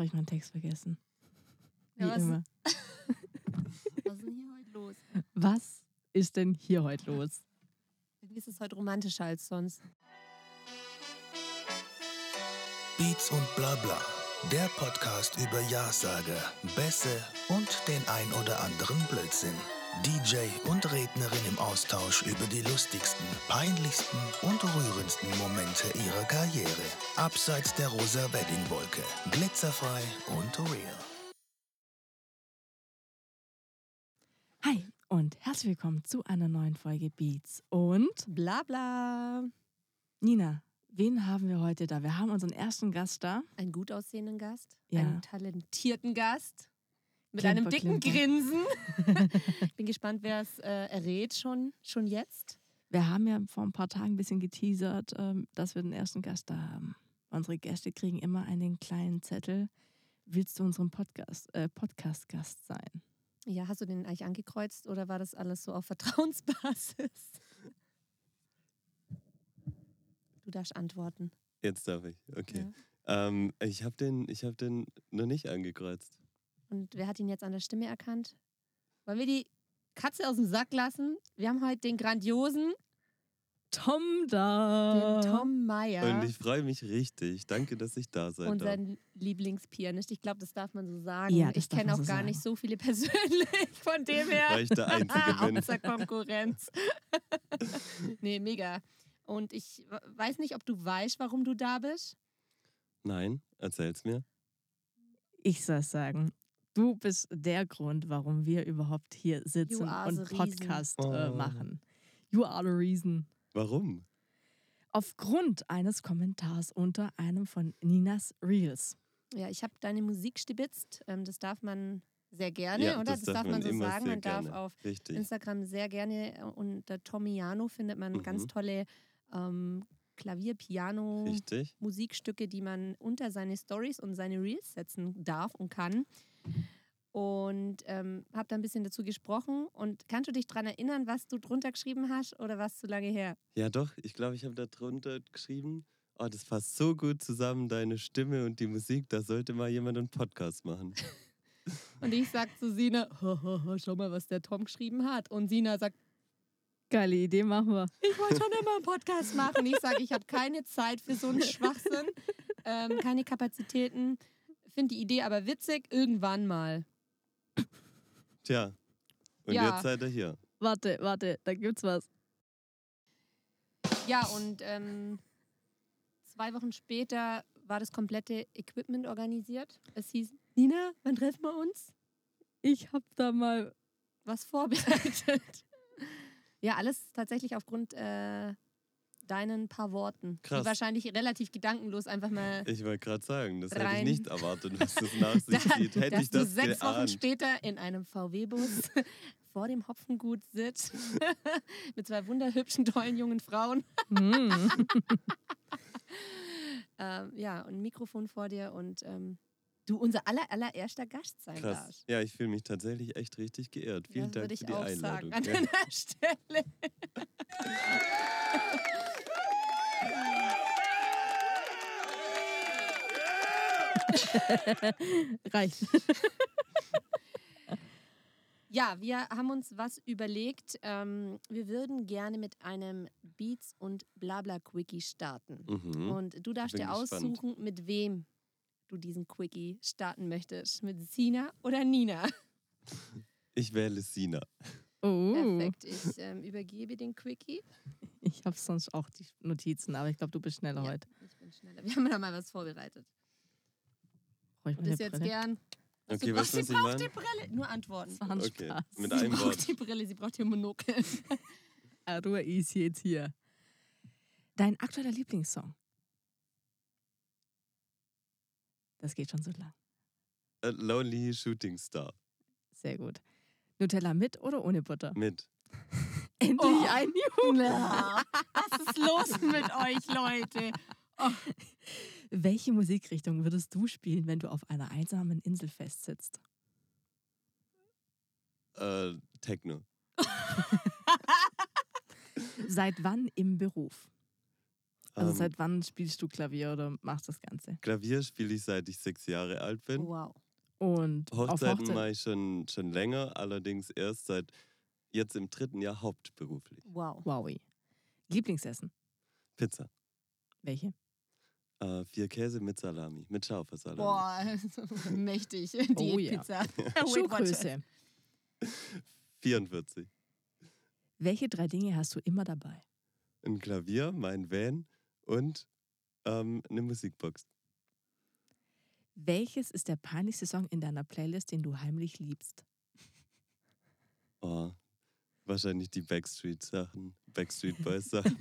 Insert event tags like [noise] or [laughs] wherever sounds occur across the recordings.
Habe ich meinen Text vergessen. Wie Ja, was- immer. [laughs] Was ist denn hier heute los? Was ist denn hier heute los? Irgendwie ist es heute romantischer als sonst. Beats und Blabla. Der Podcast über Ja-Sager, Bässe und den ein oder anderen Blödsinn. DJ und Rednerin im Austausch über die lustigsten, peinlichsten und rührendsten Momente ihrer Karriere. Abseits der rosa Weddingwolke. Glitzerfrei und real. Hi und herzlich willkommen zu einer neuen Folge Beats. Und Bla bla. Nina, wen haben wir heute da? Wir haben unseren ersten Gast da. Einen gut aussehenden Gast, Ja. einen talentierten Gast mit Klimper, einem dicken Klimper. Grinsen. [laughs] ich bin gespannt, wer es äh, errät schon, schon jetzt. Wir haben ja vor ein paar Tagen ein bisschen geteasert, ähm, dass wir den ersten Gast da haben. Unsere Gäste kriegen immer einen kleinen Zettel. Willst du unserem Podcast, äh, Podcast-Gast sein? Ja, hast du den eigentlich angekreuzt oder war das alles so auf Vertrauensbasis? Du darfst antworten. Jetzt darf ich, okay. Ähm, ich habe den, ich hab den noch nicht angekreuzt. Und wer hat ihn jetzt an der Stimme erkannt? Wollen wir die Katze aus dem Sack lassen? Wir haben heute den grandiosen, Tom da. den Tom Meyer. Und ich freue mich richtig. Danke, dass ich da sein darf. unseren Lieblingspianist. Ich glaube, das darf man so sagen. Ja, ich kenne auch so gar sagen. nicht so viele [laughs] persönlich, von dem her. Weil ich der [laughs] Einzige bin. Außer Konkurrenz. [laughs] nee, mega. Und ich weiß nicht, ob du weißt, warum du da bist. Nein, erzähl's mir. Ich soll sagen, du bist der Grund, warum wir überhaupt hier sitzen You are und the reason. Podcast äh, Oh. machen. You are the reason. Warum? Aufgrund eines Kommentars unter einem von Ninas Reels. Ja, ich habe deine Musik stibitzt. Ähm, das darf man sehr gerne, Ja, oder? das darf man man so sagen. Man darf gerne. auf Richtig. Instagram sehr gerne äh, unter Tomiano findet man Mhm. ganz tolle ähm, Klavier, Piano, Richtig. Musikstücke, die man unter seine Stories und seine Reels setzen darf und kann. Und ähm, habe da ein bisschen dazu gesprochen. Und kannst du dich daran erinnern, was du drunter geschrieben hast oder was zu lange her? Ja, doch, ich glaube, ich habe da drunter geschrieben. Oh, das passt so gut zusammen, deine Stimme und die Musik. Da sollte mal jemand einen Podcast machen. [laughs] Und ich sag zu Sina, "Ha, ha, ha, schau mal, was der Tom geschrieben hat. Und Sina sagt, Geile Idee, machen wir. ich wollte schon immer einen Podcast machen. Ich sage, ich habe keine Zeit für so einen Schwachsinn, ähm, keine Kapazitäten. Finde die Idee aber witzig, irgendwann mal. Tja. Und Ja. jetzt seid ihr hier. Warte, warte, da gibt's was. Ja, und ähm, zwei Wochen später war das komplette Equipment organisiert. Es hieß, Nina, wann treffen wir uns? Ich hab da mal. Was vorbereitet. [laughs] ja, alles tatsächlich aufgrund äh, deinen paar Worten. Krass. Die wahrscheinlich relativ gedankenlos einfach mal Ich wollte gerade sagen, das hätte Rein. ich nicht erwartet, was das nach sich [laughs] zieht. Hätte dass ich das du sechs Wochen geahnt. später in einem VW-Bus [laughs] vor dem Hopfengut sitzt [laughs] mit zwei wunderhübschen, tollen jungen Frauen. Hm. ähm, ja, und ein Mikrofon vor dir und ähm, du unser aller, allererster Gast sein Krass. darfst. Ja, ich fühle mich tatsächlich echt richtig geehrt. Vielen das Dank würde ich für die auch Einladung. sagen an Ja. deiner Stelle. [laughs] Reicht. [laughs] Ja, wir haben uns was überlegt. Ähm, wir würden gerne mit einem Beats und Blabla-Quickie starten. Mhm. Und du darfst Bin dir gespannt. aussuchen, mit wem du diesen Quickie starten möchtest. Mit Sina oder Nina. [laughs] Ich wähle Sina. Oh. Perfekt. Ich ähm, übergebe den Quickie. Ich habe sonst auch die Notizen, aber ich glaube, du bist schneller Ja, heute. ich bin schneller. Wir haben da mal was vorbereitet. Brauch ich Und meine das jetzt gern. Okay, sie was braucht, muss sie braucht die? Brille. Nur antworten. Das war ein Okay, Spaß. mit sie einem braucht Wort. die Brille, sie braucht ihr Monokel. [laughs] Ruhe ist jetzt hier. Dein aktueller Lieblingssong? Das geht schon so lang. A Lonely Shooting Star. Sehr gut. Nutella mit oder ohne Butter? Mit. [laughs] Endlich Oh. ein Juhu. Was ist los mit euch, Leute? [laughs] Welche Musikrichtung würdest du spielen, wenn du auf einer einsamen Insel festsitzt? Äh, Techno. [laughs] Seit wann im Beruf? Also Ähm, seit wann spielst du Klavier oder machst das Ganze? Klavier spiele ich seit ich sechs Jahre alt bin. Wow. Und Hochzeiten Hochzeit mache ich schon, schon länger, allerdings erst seit jetzt im dritten Jahr hauptberuflich. Wow. Wowi. Lieblingsessen? Pizza. Welche? Äh, vier Käse mit Salami, mit scharfer Salami. Boah, [laughs] mächtig. Oh ja. Diätpizza. [laughs] Schuhgröße. 44. [laughs] Welche drei Dinge hast du immer dabei? Ein Klavier, mein Van und ähm, eine Musikbox. Welches ist der peinlichste Song in deiner Playlist, den du heimlich liebst? Oh, wahrscheinlich die Backstreet-Sachen, Backstreet Boys-Sachen.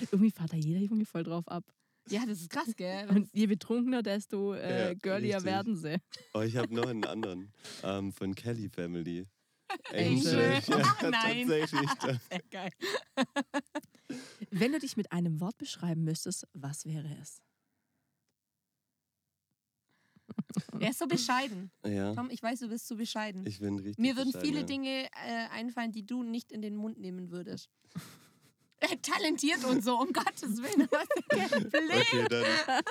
Irgendwie fährt da jeder Junge voll drauf ab. Ja, das ist krass, gell? [laughs] Und je betrunkener, desto äh, Ja, girlier richtig. werden sie. Oh, ich habe noch [laughs] einen anderen ähm, von Kelly Family. Angel. Ach, [laughs] nein. Tatsächlich. Sehr geil. Wenn du dich mit einem Wort beschreiben müsstest, was wäre es? Er ist so bescheiden. Ja, Tom, ich weiß, du bist so bescheiden. ich bin richtig. Mir würden viele ja. Dinge äh, einfallen, die du nicht in den Mund nehmen würdest. [laughs] Talentiert und so, um Gottes Willen. [laughs] Okay, dann.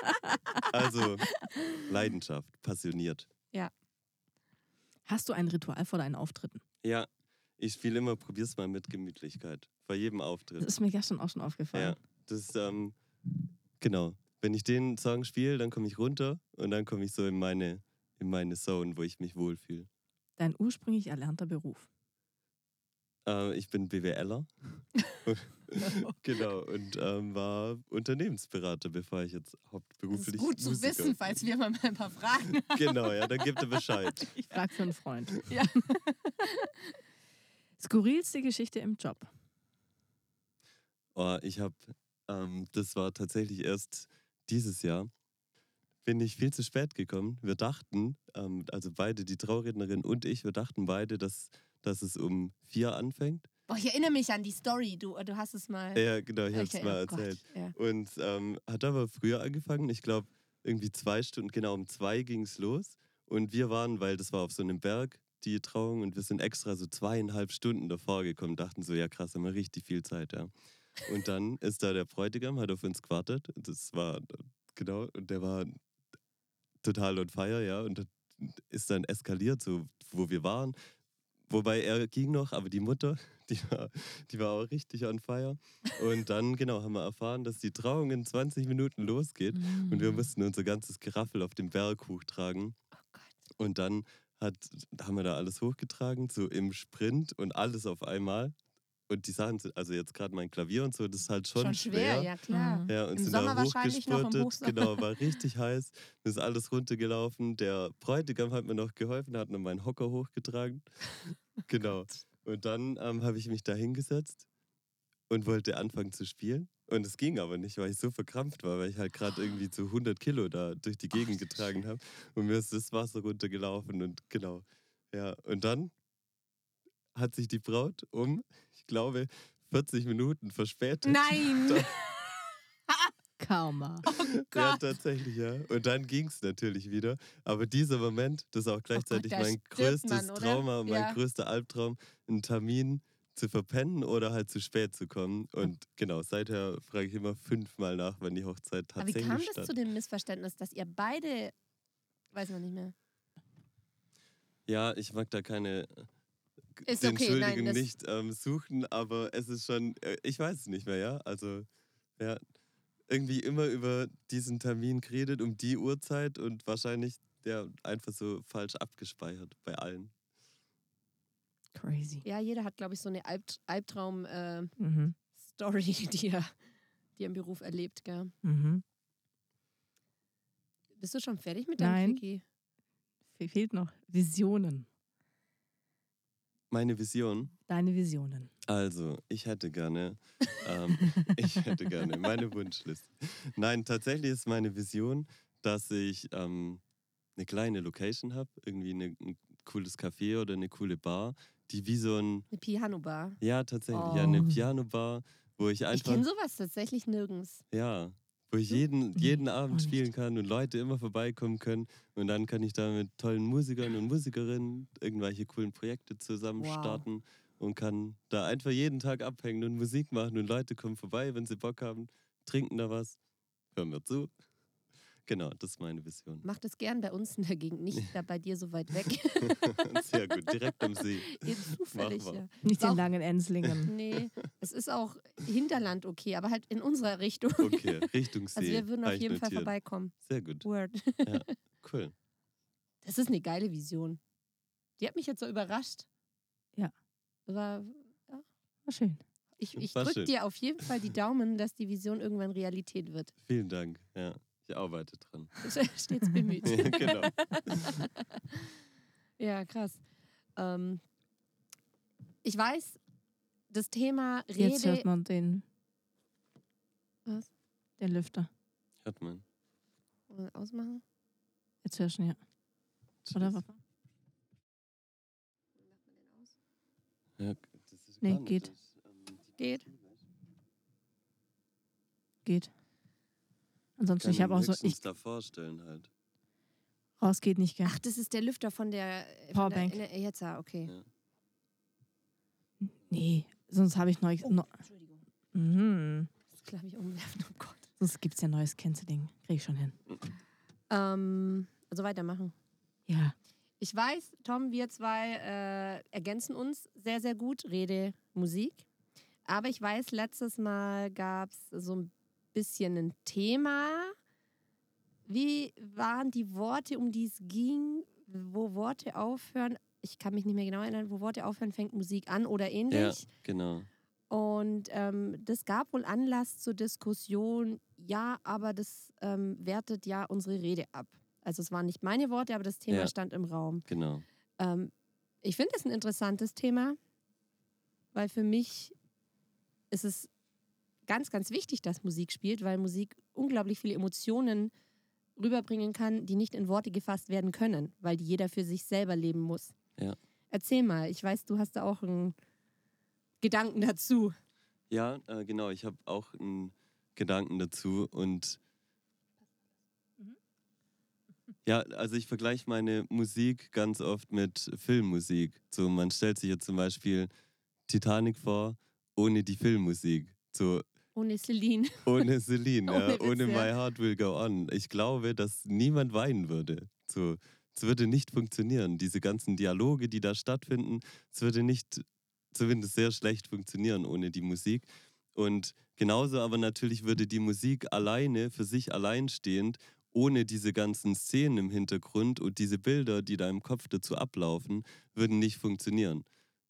Also, Leidenschaft, passioniert. Hast du ein Ritual vor deinen Auftritten? Ja, ich spiele immer, probier's mal mit Gemütlichkeit. Bei jedem Das Auftritt. ist mir gestern auch schon aufgefallen. Ja, das, ähm, genau. Wenn ich den Song spiele, dann komme ich runter und dann komme ich so in meine, in meine Zone, wo ich mich wohlfühle. Dein ursprünglich erlernter Beruf. Äh, ich bin BWLer. [laughs] genau, und ähm, war Unternehmensberater, bevor ich jetzt Das hauptberuflich ist gut zu Musiker wissen, falls wir mal ein paar Fragen [laughs] haben. Genau, ja, dann gibt er Bescheid. [laughs] Ich frage für einen Freund. Ja. Skurrilste Geschichte im Job. Oh, ich habe, ähm, das war tatsächlich erst dieses Jahr, bin ich viel zu spät gekommen. Wir dachten, ähm, also beide, die Traurednerin und ich, wir dachten beide, dass, dass es um vier anfängt. Boah, ich erinnere mich an die Story. Du, du hast es mal. Ja, genau, ich habe es mal oh Gott, erzählt. Ja. Und ähm, hat aber früher angefangen. Ich glaube, irgendwie zwei Stunden, genau um zwei ging es los. Und wir waren, weil das war auf so einem Berg, die Trauung, und wir sind extra so zweieinhalb Stunden davor gekommen, dachten so, ja krass, haben wir richtig viel Zeit, ja. Und dann [laughs] ist da der Bräutigam, hat auf uns gewartet. Das war, genau, und der war total on fire, ja. Und das ist dann eskaliert, so wo wir waren. Wobei er ging noch, aber die Mutter, [laughs] die war, die war auch richtig on fire. Und dann, genau, haben wir erfahren, dass die Trauung in 20 Minuten losgeht. Und wir Mm. mussten unser ganzes Geraffel auf dem Berg hochtragen. Oh Gott. Und dann hat, haben wir da alles hochgetragen, so im Sprint und alles auf einmal. Und die Sachen sind, also jetzt gerade mein Klavier und so, das ist halt schon, Schon schwer, ja klar. Ja, und Im sind Sommer da wahrscheinlich noch, im hochgespurtet. Genau, war richtig heiß. Ist alles runtergelaufen. Der Bräutigam hat mir noch geholfen, hat noch meinen Hocker hochgetragen. [laughs] genau. Und dann ähm, habe ich mich da hingesetzt und wollte anfangen zu spielen. Und es ging aber nicht, weil ich so verkrampft war, weil ich halt gerade irgendwie zu 100 Kilo da durch die Gegend getragen habe. Und mir ist das Wasser runtergelaufen und genau. Ja, und dann hat sich die Braut um, ich glaube, 40 Minuten verspätet. Nein! [laughs] Karma. Ja, Gott. tatsächlich, ja. Und dann ging es natürlich wieder. Aber dieser Moment, das ist auch gleichzeitig da mein stirbt größtes man? Trauma, mein Ja. größter Albtraum, einen Termin zu verpennen oder halt zu spät zu kommen. Und genau, seither frage ich immer fünfmal nach, wann die Hochzeit Aber wie tatsächlich kam das zu dem Missverständnis, dass ihr beide, weiß man nicht mehr. Ja, ich mag da keine Ist die okay, nein, Entschuldigung das- nicht ähm, suchen, aber es ist schon, äh, ich weiß es nicht mehr, ja. Also, ja, irgendwie immer über diesen Termin geredet, um die Uhrzeit und wahrscheinlich der einfach so falsch abgespeichert bei allen. Crazy. Ja, jeder hat, glaube ich, so eine Albt Albtraum-Story, Mhm. [laughs] die, er, die er im Beruf erlebt, gell? Mhm. Bist du schon fertig mit deinem Nein. Fehlt noch Visionen. Meine Vision. Deine Visionen. Also, ich hätte gerne, ähm, [laughs] ich hätte gerne meine Wunschliste. Nein, tatsächlich ist meine Vision, dass ich ähm, eine kleine Location habe, irgendwie eine, ein cooles Café oder eine coole Bar, die wie so ein, Eine Piano-Bar. ja tatsächlich, ja, eine Oh. Piano-Bar, wo ich Ich einfach, kenne sowas tatsächlich nirgends. ja, wo ich jeden, jeden Abend spielen kann und Leute immer vorbeikommen können und dann kann ich da mit tollen Musikern und Musikerinnen irgendwelche coolen Projekte zusammen Wow. starten und kann da einfach jeden Tag abhängen und Musik machen und Leute kommen vorbei, wenn sie Bock haben, trinken da was, hören wir zu. Genau, das ist meine Vision. Mach das gern bei uns in der Gegend, nicht da bei dir so weit weg. [laughs] Sehr gut, direkt am See. Jetzt zufällig, ja. Nicht in langen Enslingen. Nee, es ist auch Hinterland okay, aber halt in unserer Richtung. Okay, Richtung See. Also wir würden auf jeden Fall vorbeikommen. Sehr gut, Word. cool. Das ist eine geile Vision. Die hat mich jetzt so überrascht. Ja. Aber War schön. ich, ich War drücke dir auf jeden Fall die Daumen, dass die Vision irgendwann Realität wird. Vielen Dank. Ja, ich arbeite dran. [laughs] Stets bemüht. Ja, genau. [laughs] Ja, krass. Ähm, ich weiß, das Thema Jetzt hört Rede. man den, Was? den Lüfter. Hört man. Wollen wir Ausmachen? Jetzt hörst du ihn ja. Oder was? Ja, das ist Nee, geht. das ist, ähm, die- Geht. Geht. Ansonsten, kann ich habe auch so, ich, da vorstellen halt. raus geht nicht, gell? Ach, das ist der Lüfter von der von Powerbank. Der, der, jetzt, ah, okay. Ja. Nee, sonst habe ich neu. Oh, No, Entschuldigung. mhm. Das glaube ich umwerfen. Oh Gott. Sonst gibt es ja neues Canceling. Krieg ich schon hin. Ähm, also weitermachen. Ja. Ich weiß, Tom, wir zwei äh, ergänzen uns sehr, sehr gut, Rede, Musik. Aber ich weiß, letztes Mal gab es so ein bisschen ein Thema. Wie waren die Worte, um die es ging? Wo Worte aufhören? Ich kann mich nicht mehr genau erinnern. Wo Worte aufhören, fängt Musik an oder Ja, ähnlich. genau. Und ähm, das gab wohl Anlass zur Diskussion, ja, aber das ähm, wertet ja unsere Rede ab. Also es waren nicht meine Worte, aber das Thema Ja. stand im Raum. Genau. Ähm, ich finde es ein interessantes Thema, weil für mich ist es ganz, ganz wichtig, dass Musik spielt, weil Musik unglaublich viele Emotionen rüberbringen kann, die nicht in Worte gefasst werden können, weil die jeder für sich selber leben muss. Ja. Erzähl mal, ich weiß, du hast da auch einen Gedanken dazu. Ja, äh, genau. Ich habe auch einen Gedanken dazu und Mhm. ja, also ich vergleiche meine Musik ganz oft mit Filmmusik. So, man stellt sich jetzt zum Beispiel Titanic vor, ohne die Filmmusik. So, Ohne Celine. [laughs] ohne Celine, Ohne ja, ohne. My Heart Will Go On. Ich glaube, dass niemand weinen würde. So, es würde nicht funktionieren. Diese ganzen Dialoge, die da stattfinden, es würde nicht, zumindest sehr schlecht funktionieren ohne die Musik. Und genauso aber natürlich würde die Musik alleine, für sich alleinstehend, ohne diese ganzen Szenen im Hintergrund und diese Bilder, die da im Kopf dazu ablaufen, würden nicht funktionieren.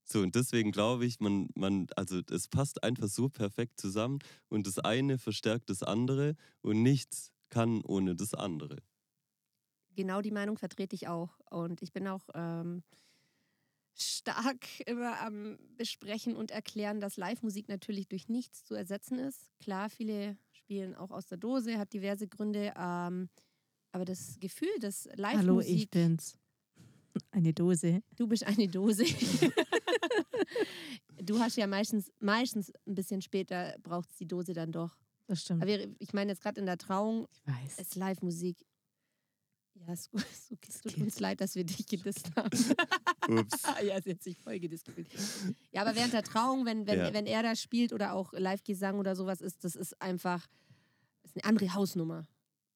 So, und deswegen glaube ich, man, man, also es passt einfach so perfekt zusammen und das eine verstärkt das andere und nichts kann ohne das andere. Genau die Meinung vertrete ich auch. Und ich bin auch ähm, stark [laughs] immer am Besprechen und Erklären, dass Live-Musik natürlich durch nichts zu ersetzen ist. Klar, viele spielen auch aus der Dose, hat diverse Gründe. Ähm, aber das Gefühl, dass Hallo, ich Live-Musik. bin's. [laughs] Eine Dose. Du bist eine Dose. [laughs] [laughs] du hast ja meistens, meistens ein bisschen später braucht die Dose dann doch. Das stimmt. Aber ich meine jetzt gerade in der Trauung ich weiß. ist Live-Musik. Ja, es, es, [laughs] es tut uns leid, dass wir dich gedisst haben. [laughs] Ups. ja, sie hat sich voll gedisst gefühlt. Ja, aber während der Trauung, wenn, wenn, Ja. wenn er da spielt oder auch Live-Gesang oder sowas ist, das ist einfach ist eine andere Hausnummer.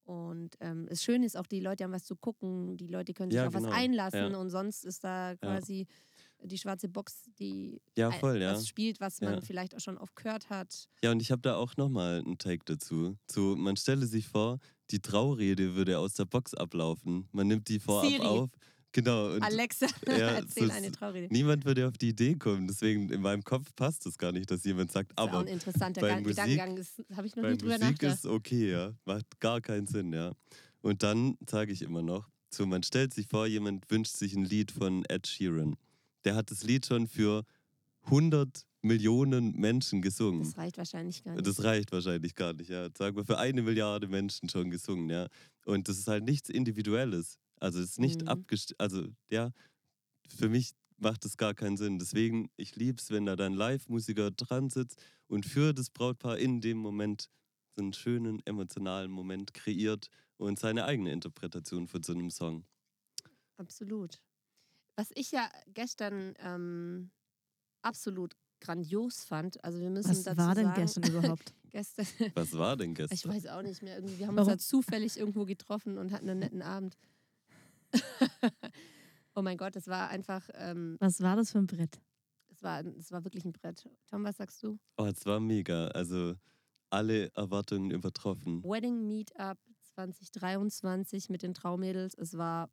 Und ähm, das Schöne ist auch, die Leute haben was zu gucken, die Leute können sich Ja, auf genau. was einlassen Ja. und sonst ist da quasi die schwarze Box, die Ja, voll, ja. was spielt, was Ja. man vielleicht auch schon oft gehört hat. Ja, und ich habe da auch nochmal einen Take dazu. So, man stelle sich vor, die Traurede würde aus der Box ablaufen. Man nimmt die vorab Siri. auf. Genau. Und Alexa, [laughs] ja, [laughs] erzähl eine Traurede. niemand würde auf die Idee kommen. Deswegen in meinem Kopf passt es gar nicht, dass jemand sagt, Das ist auch aber ein interessanter bei Musik- Gedankengang, das habe ich noch nie drüber Musik nachgedacht. ist okay, ja. Macht gar keinen Sinn, ja. Und dann sage ich immer noch, so man stellt sich vor, jemand wünscht sich ein Lied von Ed Sheeran. Der hat das Lied schon für 100 Millionen Menschen gesungen. Das reicht wahrscheinlich gar nicht. Das reicht wahrscheinlich gar nicht, ja. Sagen wir für eine Milliarde Menschen schon gesungen, ja. Und das ist halt nichts Individuelles. Also es ist nicht Mhm. abgestimmt, also ja, für mich macht es gar keinen Sinn. Deswegen, ich liebe es, wenn da dann Live-Musiker dran sitzt und für das Brautpaar in dem Moment so einen schönen emotionalen Moment kreiert und seine eigene Interpretation von so einem Song. Absolut. Was ich ja gestern ähm, absolut grandios fand, also wir müssen Was dazu war denn sagen, gestern überhaupt? [laughs] Gestern. [laughs] Was war denn Ich gestern? weiß auch nicht mehr. Irgendwie, wir haben Warum? uns da zufällig irgendwo getroffen und hatten einen netten Abend. [laughs] oh mein Gott, das war einfach, ähm, Was war das für ein Brett? es war, es war wirklich ein Brett. Tom, was sagst du? Oh, es war mega. Also alle Erwartungen übertroffen. Wedding Meetup 2023 mit den Traumädels. Es war,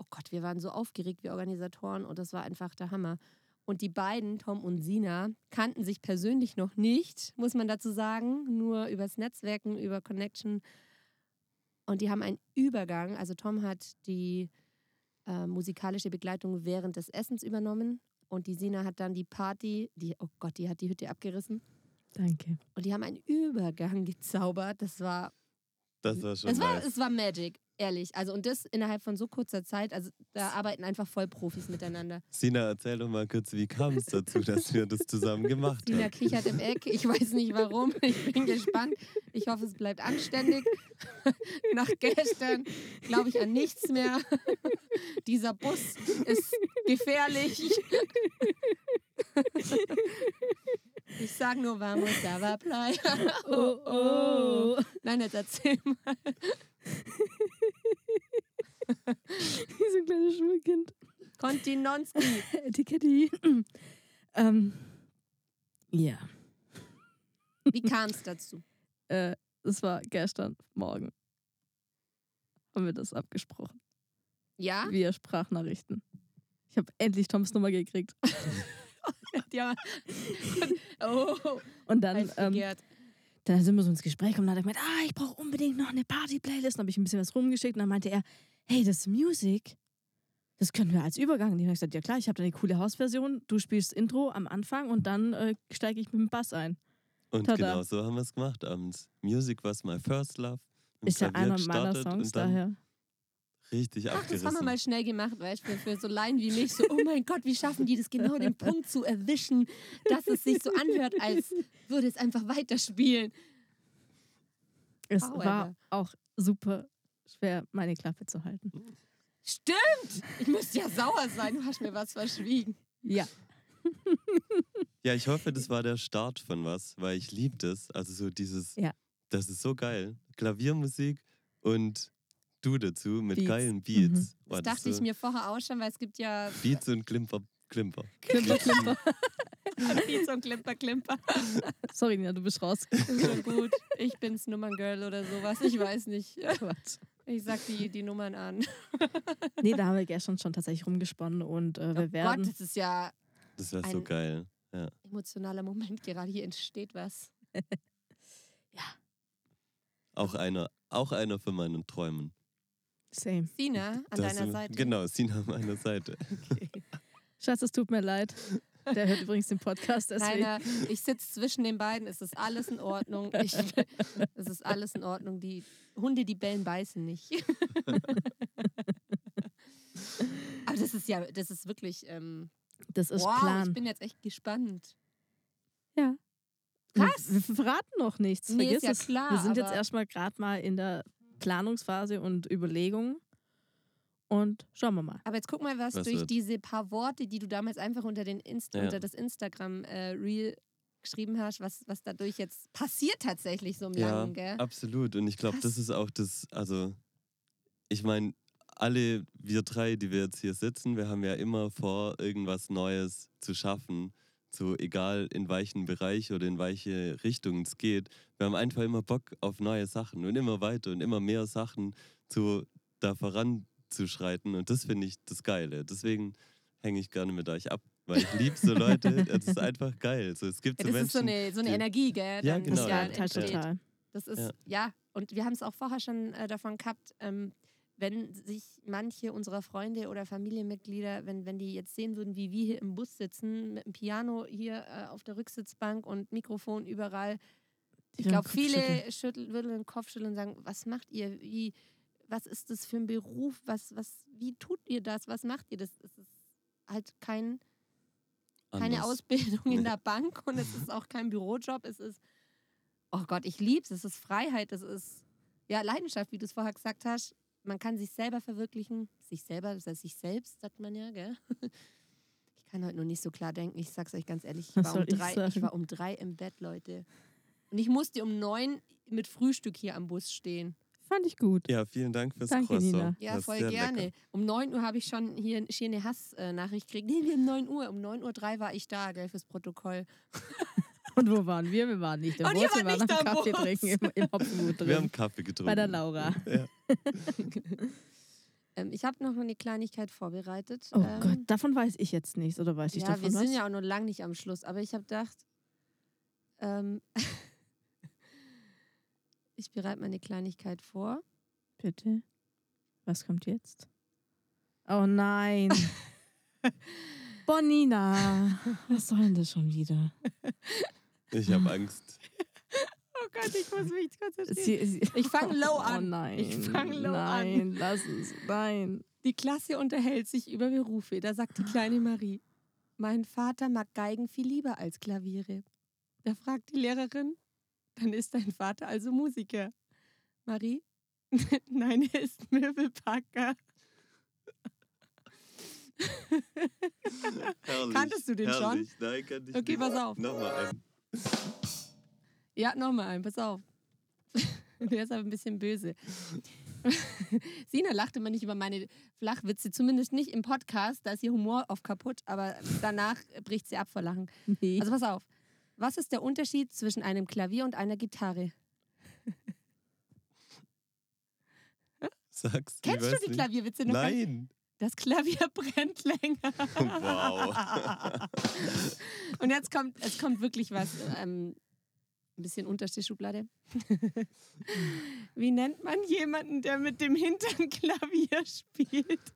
oh Gott, wir waren so aufgeregt wie Organisatoren und das war einfach der Hammer. Und die beiden, Tom und Sina, kannten sich persönlich noch nicht, muss man dazu sagen, nur übers Netzwerken, über Connection. Und die haben einen Übergang. Also Tom hat die äh, musikalische Begleitung während des Essens übernommen und die Sina hat dann die Party, die, oh Gott, die hat die Hütte abgerissen. Danke. Und die haben einen Übergang gezaubert. Das war Das war schon es war, nice. es war Magic, ehrlich. Also und das innerhalb von so kurzer Zeit. Also da arbeiten einfach Vollprofis miteinander. Sina, erzähl doch mal kurz, wie kam es dazu, dass wir das zusammen gemacht Tina haben? kichert im Eck. Ich weiß nicht warum. Ich bin gespannt. Ich hoffe, es bleibt anständig. [laughs] Nach gestern glaube ich an nichts mehr. [laughs] Dieser Bus ist gefährlich. [laughs] Ich sag nur, vamos a la playa. Oh, oh. Nein, jetzt erzähl mal. [laughs] Wie so ein kleines Schulkind. Kontinonski. [laughs] Etiketti. [clears throat] ähm, ja. Wie kam es dazu? [laughs] Äh, es war gestern Morgen. Haben wir das abgesprochen. Ja? Via Sprachnachrichten. Ich habe endlich Toms Nummer gekriegt. ja. Oh, Und dann, ähm, dann sind wir so ins Gespräch gekommen und dann hat er gemeint, ah, ich brauche unbedingt noch eine Party-Playlist. Dann habe ich ein bisschen was rumgeschickt und dann meinte er, hey, das Music, das können wir als Übergang. Und ich habe gesagt, ja klar, ich habe da eine coole Hausversion. Du spielst Intro am Anfang und dann äh, steige ich mit dem Bass ein. Und Tada. genau so haben wir es gemacht abends. Music was my first love. Ist ja einer meiner Songs daher. Richtig Ach, das abgerissen. haben wir mal schnell gemacht, weißt du, für, für so Laien wie mich. So, oh mein Gott, wie schaffen die das genau den Punkt zu erwischen, dass es sich so anhört, als würde es einfach weiterspielen. Es Wow, war Alter. auch super schwer, meine Klappe zu halten. Stimmt! Ich müsste ja sauer sein, du hast mir was verschwiegen. Ja. [laughs] Ja, ich hoffe, das war der Start von was, weil ich liebe das. Also so dieses, Ja. das ist so geil. Klaviermusik und du dazu mit Beats. geilen Beats. Mhm. Boah, Das dachte ich so mir vorher auch schon, weil es gibt ja Beats und Klimper, Klimper. Klimper, klimper. [laughs] Beats und Klimper, Klimper. Sorry, Nina, du bist raus. Schon gut. Ich bin's Nummerngirl oder sowas. Ich weiß nicht. Quatsch. Ich sag die, die Nummern an. [laughs] Nee, da haben wir gestern schon tatsächlich rumgesponnen und äh, wir oh werden. Gott, das ist ja Das wäre so Ein- geil. emotionaler Moment. Gerade hier entsteht was. [laughs] Auch einer, auch einer von meinen Träumen. Same. Sina an Das deiner sind- Seite. Genau, Sina an meiner Seite. Schatz, es tut mir leid. Der hört übrigens den Podcast, deswegen. Nein, äh, ich sitze zwischen den beiden. Es ist alles in Ordnung. Ich, [laughs] es ist alles in Ordnung. Die Hunde, die bellen, beißen nicht. [laughs] Aber das ist ja, das ist wirklich. Ähm, Das ist wow, ich Plan. bin jetzt echt gespannt. Ja. Krass. Wir, wir verraten noch nichts. Nee, Vergiss ist ja es. klar, wir sind jetzt erstmal gerade mal in der Planungsphase und Überlegung. Und schauen wir mal. Aber jetzt guck mal, was, Was durch wird? diese paar Worte, die du damals einfach unter, den Inst Ja. unter das Instagram-Reel geschrieben hast, was, was dadurch jetzt passiert tatsächlich so im Ja, Langen, gell? absolut. Und ich glaube, das ist auch das, also ich meine, alle wir drei, die wir jetzt hier sitzen, wir haben ja immer vor, irgendwas Neues zu schaffen. So egal in welchen Bereich oder in welche Richtung es geht. Wir haben einfach immer Bock auf neue Sachen und immer weiter und immer mehr Sachen zu, da voranzuschreiten. Und das finde ich das Geile. Deswegen hänge ich gerne mit euch ab. Weil ich liebe so Leute, [laughs] es ist einfach geil. So, es gibt Ja, so das ist so Menschen, eine, so eine die- Energie, gell? Ja, genau, ja, da total, total. Das ist, Ja. ja, und wir haben es auch vorher schon äh, davon gehabt, ähm, wenn sich manche unserer Freunde oder Familienmitglieder, wenn, wenn die jetzt sehen würden, wie wir hier im Bus sitzen, mit dem Piano hier äh, auf der Rücksitzbank und Mikrofon überall. Ich glaube, viele schütteln. schütteln, würden den Kopf schütteln und sagen, was macht ihr? Wie, was ist das für ein Beruf? Was, was, wie tut ihr das? Was macht ihr das? Es ist halt kein, keine anders. Ausbildung in der Bank und es ist auch kein Bürojob. Es ist, oh Gott, ich lieb's. Es ist Freiheit. Es ist ja Leidenschaft, wie du es vorher gesagt hast. Man kann sich selber verwirklichen. Sich selber, das heißt sich selbst, sagt man ja, gell? [laughs] Ich kann heute nur nicht so klar denken. Ich sag's euch ganz ehrlich, ich war, um ich drei, ich sagen? war um drei im Bett, Leute. Und ich musste um neun mit Frühstück hier am Bus stehen. Fand ich gut. Ja, vielen Dank fürs Danke, Croissant. Nina. Ja, Das voll gerne. lecker. Um 9 Uhr habe ich schon hier, hier eine Hassnachricht gekriegt. Nee, wir um 9 Uhr. Um 9.03 Uhr war ich da, gell, fürs Protokoll. [laughs] Und wo waren wir? Wir waren nicht im Und Bus, wir waren nicht am Kaffee Bus. trinken im, im Hopfengut Wir drin. haben Kaffee getrunken. Bei der Laura. Ja. [laughs] Ähm, ich habe noch eine Kleinigkeit vorbereitet. Oh ähm, Gott, davon weiß ich jetzt nichts. Oder weiß ich Ja, davon wir was? sind ja auch noch lang nicht am Schluss. Aber ich habe gedacht, ähm, [laughs] ich bereite meine Kleinigkeit vor. Bitte? Was kommt jetzt? Oh nein. [laughs] Bonina. Was soll denn das schon wieder? Ich habe Angst. [laughs] Oh Gott, ich muss mich konzentrieren. Ich fang low Oh an. nein. Ich fang low an. Nein, lass es. Nein. Die Klasse unterhält sich über Berufe. Da sagt die kleine Marie, mein Vater mag Geigen viel lieber als Klaviere. Da fragt die Lehrerin, dann ist dein Vater also Musiker. Marie, [laughs] nein, er ist Möbelpacker. [laughs] Herrlich. Kanntest du den schon? herrlich. Nein, kannte ich Okay, nicht. pass auf. Nochmal ein. Ja, nochmal ein, pass auf. [laughs] Der ist aber ein bisschen böse. Sina lacht immer nicht über meine Flachwitze, zumindest nicht im Podcast. Da ist ihr Humor oft kaputt, aber danach bricht sie ab vor Lachen. Nee. Also pass auf. Was ist der Unterschied zwischen einem Klavier und einer Gitarre? [laughs] Sag's. Kennst du die nicht. Klavierwitze noch? Nein. Das Klavier brennt länger. [laughs] Wow. Und jetzt kommt, es kommt wirklich was, ähm, ein bisschen unterste Schublade. [laughs] Wie nennt man jemanden, der mit dem Hintern Klavier spielt?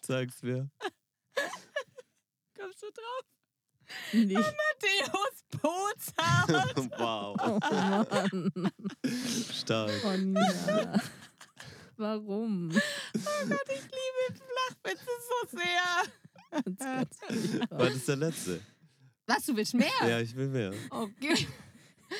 Sag's mir. Kommst du drauf? Nee. Matthäus Pozart. wow. Oh Mann. Stark. Bonina. Warum? Oh Gott, ich liebe Flachwitze so sehr. War das der letzte? Was, du willst mehr? Ja, ich will mehr. Okay.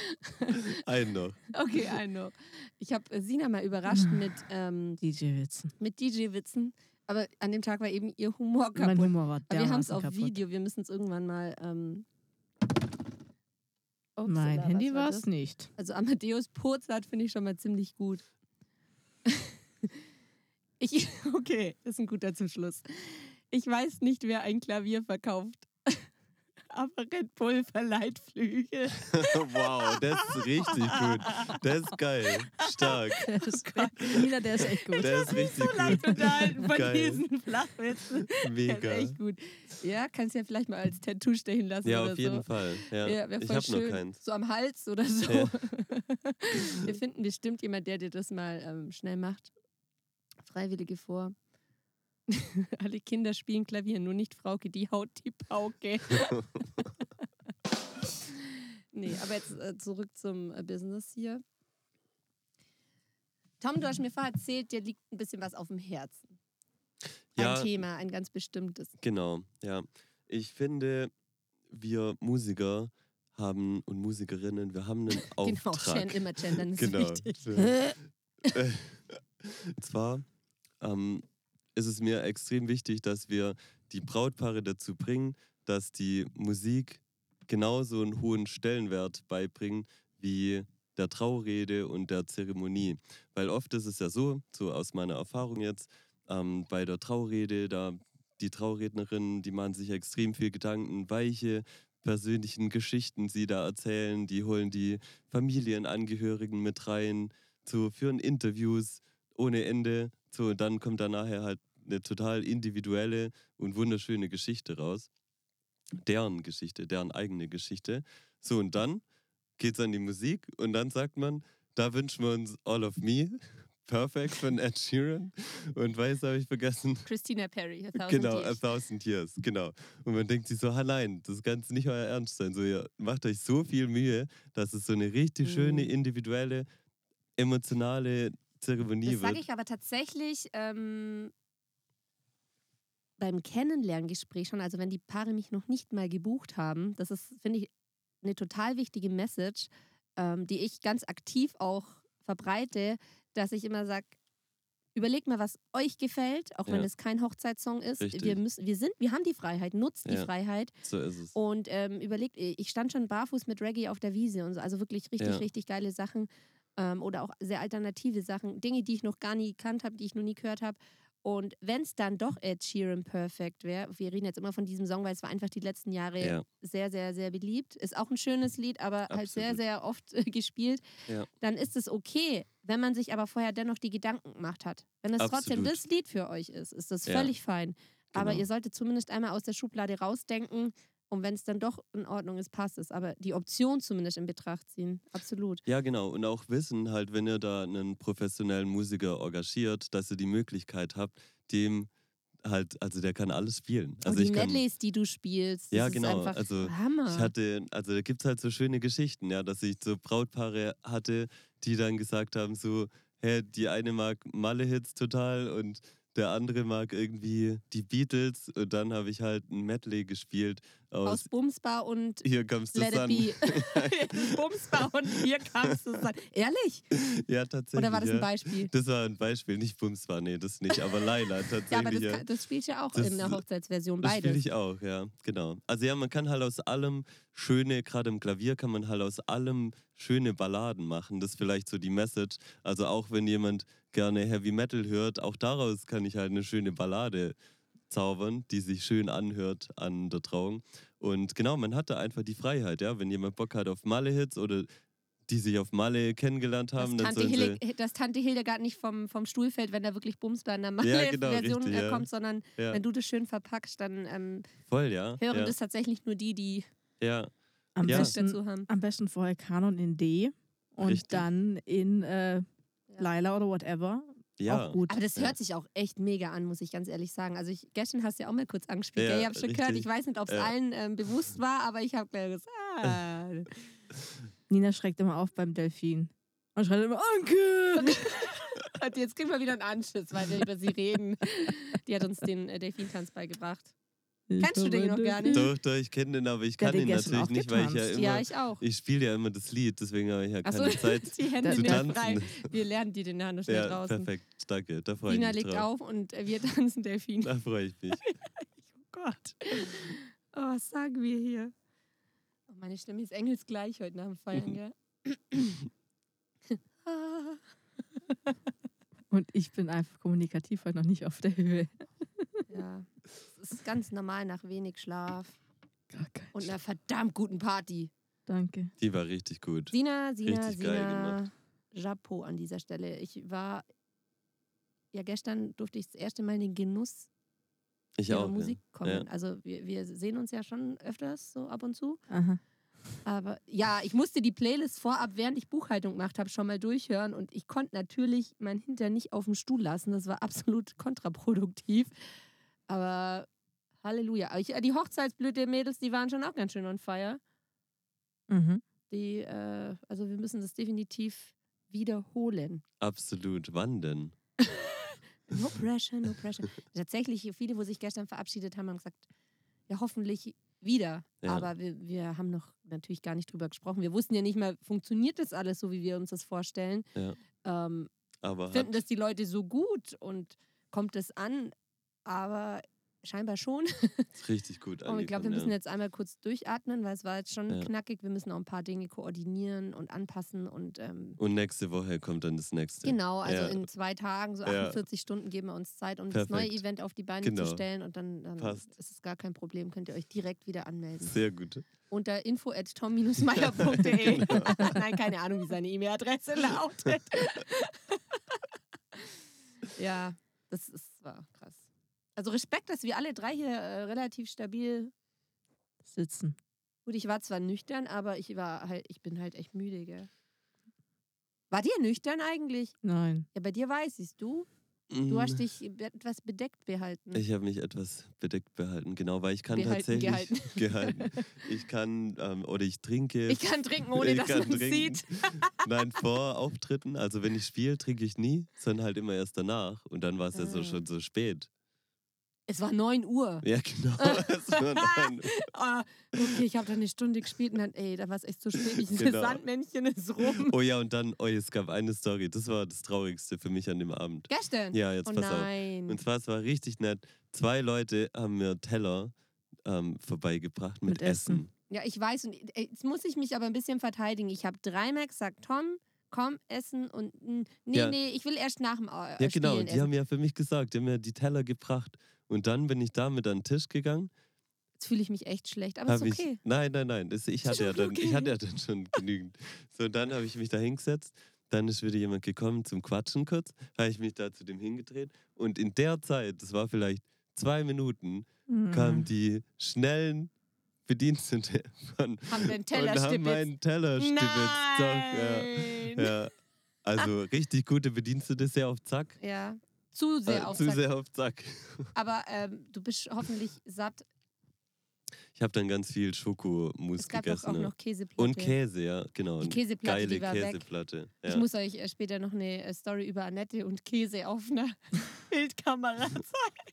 [laughs] Einen noch. Okay, ein noch. Ich habe Sina mal überrascht mit, ähm, DJ-Witzen. mit DJ-Witzen. Aber an dem Tag war eben ihr Humor kaputt. Mein Humor war Aber wir haben es auf kaputt. Video. Wir müssen es irgendwann mal. Ähm, Upsala, Mein was Handy war es nicht. Also Amadeus Pozart finde ich schon mal ziemlich gut. [laughs] ich, [laughs] okay, das ist ein guter Zuschluss. Ich weiß nicht, wer ein Klavier verkauft. Aber Red Bull verleiht Flügel. [laughs] wow, das ist richtig gut. Das ist geil. Stark. [laughs] Der ist, Nina, der ist echt gut. Der ist richtig so leicht gut. unterhalten von Geil. diesen Flachwitzen. Der ist Mega. echt gut. Ja, kannst ja vielleicht mal als Tattoo stechen lassen Ja, oder auf jeden so. Fall. Ja. Ja, wäre ich voll habe noch schön. keins. So am Hals oder so. Ja. [laughs] Wir finden bestimmt jemand, der dir das mal ähm, schnell macht. Freiwillige vor. [laughs] Alle Kinder spielen Klavier, nur nicht Frauke, die haut die Pauke. [laughs] nee, aber jetzt äh, zurück zum äh, Business hier. Tom, du hast mir vorher erzählt, dir liegt ein bisschen was auf dem Herzen. Ein Ja, Thema, ein ganz bestimmtes. genau. Ja. Ich finde, wir Musiker haben und Musikerinnen, wir haben einen [laughs] Genau, Auftrag. gen immer gendern ist Genau. wichtig. Äh, Und zwar ähm, ist es mir extrem wichtig, dass wir die Brautpaare dazu bringen, dass die Musik genauso einen hohen Stellenwert beibringen wie der Traurede und der Zeremonie. Weil oft ist es ja so, so aus meiner Erfahrung jetzt, ähm, bei der Traurede, da die Traurednerinnen, die machen sich extrem viel Gedanken, weiche persönlichen Geschichten sie da erzählen, die holen die Familienangehörigen mit rein, so führen Interviews ohne Ende, so und dann kommt da nachher halt eine total individuelle und wunderschöne Geschichte raus. Deren Geschichte, deren eigene Geschichte. So und dann geht's an die Musik und dann sagt man, da wünschen wir uns All of Me, [laughs] Perfect von Ed Sheeran und weiß habe ich vergessen. Christina Perry, A Thousand Genau, Years. A Thousand Years, genau. Und man denkt sich so, ah nein, das kann nicht euer Ernst sein. So, ihr macht euch so viel Mühe, dass es so eine richtig schöne, Mhm. individuelle, emotionale Zeremonie Das sage wird. ich aber tatsächlich ähm, beim Kennenlerngespräch schon, also wenn die Paare mich noch nicht mal gebucht haben, das ist, finde ich, eine total wichtige Message, ähm, die ich ganz aktiv auch verbreite, dass ich immer sage, überlegt mal, was euch gefällt, auch wenn Ja. es kein Hochzeitssong ist. Wir müssen, wir sind, wir haben die Freiheit, nutzt die Ja. Freiheit So ist es. und ähm, überlegt, ich stand schon barfuß mit Reggae auf der Wiese und so, also wirklich richtig, Ja. richtig geile Sachen ähm, oder auch sehr alternative Sachen, Dinge, die ich noch gar nie gekannt habe, die ich noch nie gehört habe. Und wenn es dann doch Ed Sheeran Perfect wäre, wir reden jetzt immer von diesem Song, weil es war einfach die letzten Jahre Ja. sehr, sehr, sehr beliebt. Ist auch ein schönes Lied, aber halt sehr, Absolut. sehr oft äh, gespielt. Ja. Dann ist es okay, wenn man sich aber vorher dennoch die Gedanken gemacht hat. Wenn es trotzdem Absolut. das Lied für euch ist, ist das Ja. völlig fein. Aber Genau. ihr solltet zumindest einmal aus der Schublade rausdenken und wenn es dann doch in Ordnung ist, passt es. Aber die Option zumindest in Betracht ziehen. Absolut. Ja, genau. Und auch wissen halt, wenn ihr da einen professionellen Musiker engagiert, dass ihr die Möglichkeit habt, dem halt, also der kann alles spielen. Also und die Medleys, die du spielst, Ja, genau. Also Hammer. Ich hatte, also da gibt es halt so schöne Geschichten, ja, dass ich so Brautpaare hatte, die dann gesagt haben, so, hä, die eine mag Malle-Hits total und der andere mag irgendwie die Beatles und dann habe ich halt ein Medley gespielt aus, Aus Bumsbar und Hier kommst du. Be. [laughs] Bumsbar und hier kamst du sein. Ehrlich? ja, tatsächlich. Oder war das ein. Beispiel? Das war ein Beispiel, nicht Bumsbar, nee, das nicht, aber Laila tatsächlich. [laughs] Ja, aber das, ja. das spielt ja auch Das- in der Hochzeitsversion Das spiele beides. ich auch, ja, genau. Also ja, man kann halt aus allem schöne, gerade im Klavier kann man halt aus allem schöne Balladen machen. Das ist vielleicht so die Message. Also auch wenn jemand gerne Heavy Metal hört, auch daraus kann ich halt eine schöne Ballade zaubern, die sich schön anhört an der Trauung. Und genau, man hat da einfach die Freiheit, ja. Wenn jemand Bock hat auf Malle-Hits oder die sich auf Malle kennengelernt Dass haben, dann Tante, sie... dass Tante Hildegard nicht vom, vom Stuhl fällt, wenn da wirklich Bumsbar in der Ja, genau, äh, ja. kommt, sondern Ja, wenn du das schön verpackst, dann ähm, voll, ja. hören ja, das tatsächlich nur die, die ja. Am, besten, dazu haben. am besten vorher Kanon in D und Richtig. dann in äh, Laila oder whatever. Ja. Auch gut. Aber das Ja. hört sich auch echt mega an, muss ich ganz ehrlich sagen. Also ich, gestern hast du ja auch mal kurz angespielt. Ja, ich habe schon gehört, richtig. ich weiß nicht, ob es Ja. allen ähm, bewusst war, aber ich habe gleich gesagt, ah. [laughs] Nina schreckt immer auf beim Delfin. Und schreit immer, Anke! [laughs] Und jetzt kriegen wir wieder einen Anschiss, weil wir über sie reden. Die hat uns den äh, Delfintanz beigebracht. Kennst du den noch gar nicht? Doch, doch, ich kenne den, aber ich kann den natürlich nicht, weil ich ja immer... Ja, ich auch. Ich spiele ja immer das Lied, deswegen habe ich ja keine Zeit [laughs] die Hände zu tanzen. frei. Wir lernen die den Hand noch schnell Ja, draußen. perfekt. Danke, da freue ich Dina mich legt drauf. auf und äh, wir [laughs] tanzen Delfin. Da freue ich mich. [laughs] Oh Gott. Oh, was sagen wir hier? Oh, meine Stimme ist engelsgleich heute nach dem Feiern, gell? Und ich bin einfach kommunikativ heute noch nicht auf der Höhe. Ja, es ist ganz normal nach wenig Schlaf Gar kein und einer verdammt guten Party. Danke. Die war richtig gut. Sina, Sina, Richtig geil Sina, gemacht. Chapeau an dieser Stelle. Ich war, ja gestern durfte ich das erste Mal in den Genuss Ich ihrer auch. Musik ja. kommen. Ja. Also wir, wir sehen uns ja schon öfters so ab und zu. Aha. Aber ja, ich musste die Playlist vorab, während ich Buchhaltung gemacht habe, schon mal durchhören und ich konnte natürlich mein Hintern nicht auf dem Stuhl lassen. Das war absolut kontraproduktiv. Aber Halleluja. Aber ich, die Hochzeitsblüte-Mädels, die waren schon auch ganz schön on fire. Mhm. Die, äh, also wir müssen das definitiv wiederholen. Absolut. Wann denn? [laughs] No pressure, no pressure. Tatsächlich, viele, wo sich gestern verabschiedet haben, haben gesagt, ja, hoffentlich wieder. Ja. Aber wir, wir haben noch natürlich gar nicht drüber gesprochen. Wir wussten ja nicht mal, funktioniert das alles so, wie wir uns das vorstellen? Ja. Ähm, Aber finden das die Leute so gut und kommt es an? Aber scheinbar schon. ist richtig gut Und ich glaube, wir müssen jetzt einmal kurz durchatmen, weil es war jetzt schon Ja. knackig. Wir müssen auch ein paar Dinge koordinieren und anpassen und ähm, Und nächste Woche kommt dann das nächste. Genau, also Ja. in zwei Tagen, so Ja. 48 Stunden geben wir uns Zeit, um das neue Perfekt. Event auf die Beine Genau. zu stellen und dann, dann Passt. ist es gar kein Problem, könnt ihr euch direkt wieder anmelden. Sehr gut. Unter info at tom-meyer.de. [laughs] Genau. [laughs] Nein, keine Ahnung, wie seine E-Mail-Adresse lautet. [laughs] ja, das ist, war krass. Also Respekt, dass wir alle drei hier äh, relativ stabil. Sitzen. Gut, ich war zwar nüchtern, aber ich war halt, ich bin halt echt müde, gell? War dir nüchtern eigentlich? Nein. Ja, bei dir weiß ich du. Du hast dich be- etwas bedeckt behalten. Mm. Ich habe mich etwas bedeckt behalten, genau, weil ich kann Behalten, tatsächlich [laughs] gehalten. Ich kann ähm, oder ich trinke. Ich kann trinken, ohne Ich dass kann man trinken. sieht. Nein, vor Auftritten. Also wenn ich spiele, trinke ich nie, sondern halt immer erst danach. Und dann war es ja so Ah. schon so spät. Es war 9 Uhr. Ja, genau. [laughs] Es war neun. Ah, okay, ich habe da eine Stunde gespielt und dann, ey, da war es echt zu spät. Ich, [laughs] [laughs] Genau. Das Sandmännchen ist rum. oh ja, und dann, oh, es gab eine Story. Das war das Traurigste für mich an dem Abend. Gestern? Ja, jetzt oh pass auf. nein. Und zwar, es war richtig nett. Zwei Leute haben mir Teller ähm, vorbeigebracht mit, Mit Essen. Essen. Ja, ich weiß. Und äh, jetzt muss ich mich aber ein bisschen verteidigen. Ich habe dreimal gesagt, Tom, komm, essen und nee, Ja. nee, ich will erst nach dem äh, Ja, genau. Spielen Und die essen. haben ja für mich gesagt, die haben mir die Teller gebracht. Und dann bin ich damit an den Tisch gegangen. Jetzt fühle ich mich echt schlecht, aber ist okay. ich, nein, nein, nein. Das, ich, hatte ja dann, okay. ich hatte ja dann schon genügend. So, dann habe ich mich da hingesetzt. Dann ist wieder jemand gekommen zum Quatschen kurz. Habe ich mich da zu dem hingedreht. Und in der Zeit, das war vielleicht zwei Minuten, Mhm. kamen die schnellen Bedienstete von Haben den Teller und haben stibitzt. meinen Teller stibitzt. Nein. ja, ja. Also richtig gute Bedienstete, sehr auf Zack. Ja. Zu sehr Äh, auf zu Zack. sehr auf Zack. [laughs] Aber ähm, du bist hoffentlich satt. Ich habe dann ganz viel Schokomus Es gab doch gegessen. auch ja. noch Käseplatte. Und Käse, ja, genau. Die Käseplatte, Geile die war weg. Käseplatte. Ich Ja. muss euch äh, später noch eine äh, Story über Annette und Käse auf einer [laughs] Bildkamera zeigen.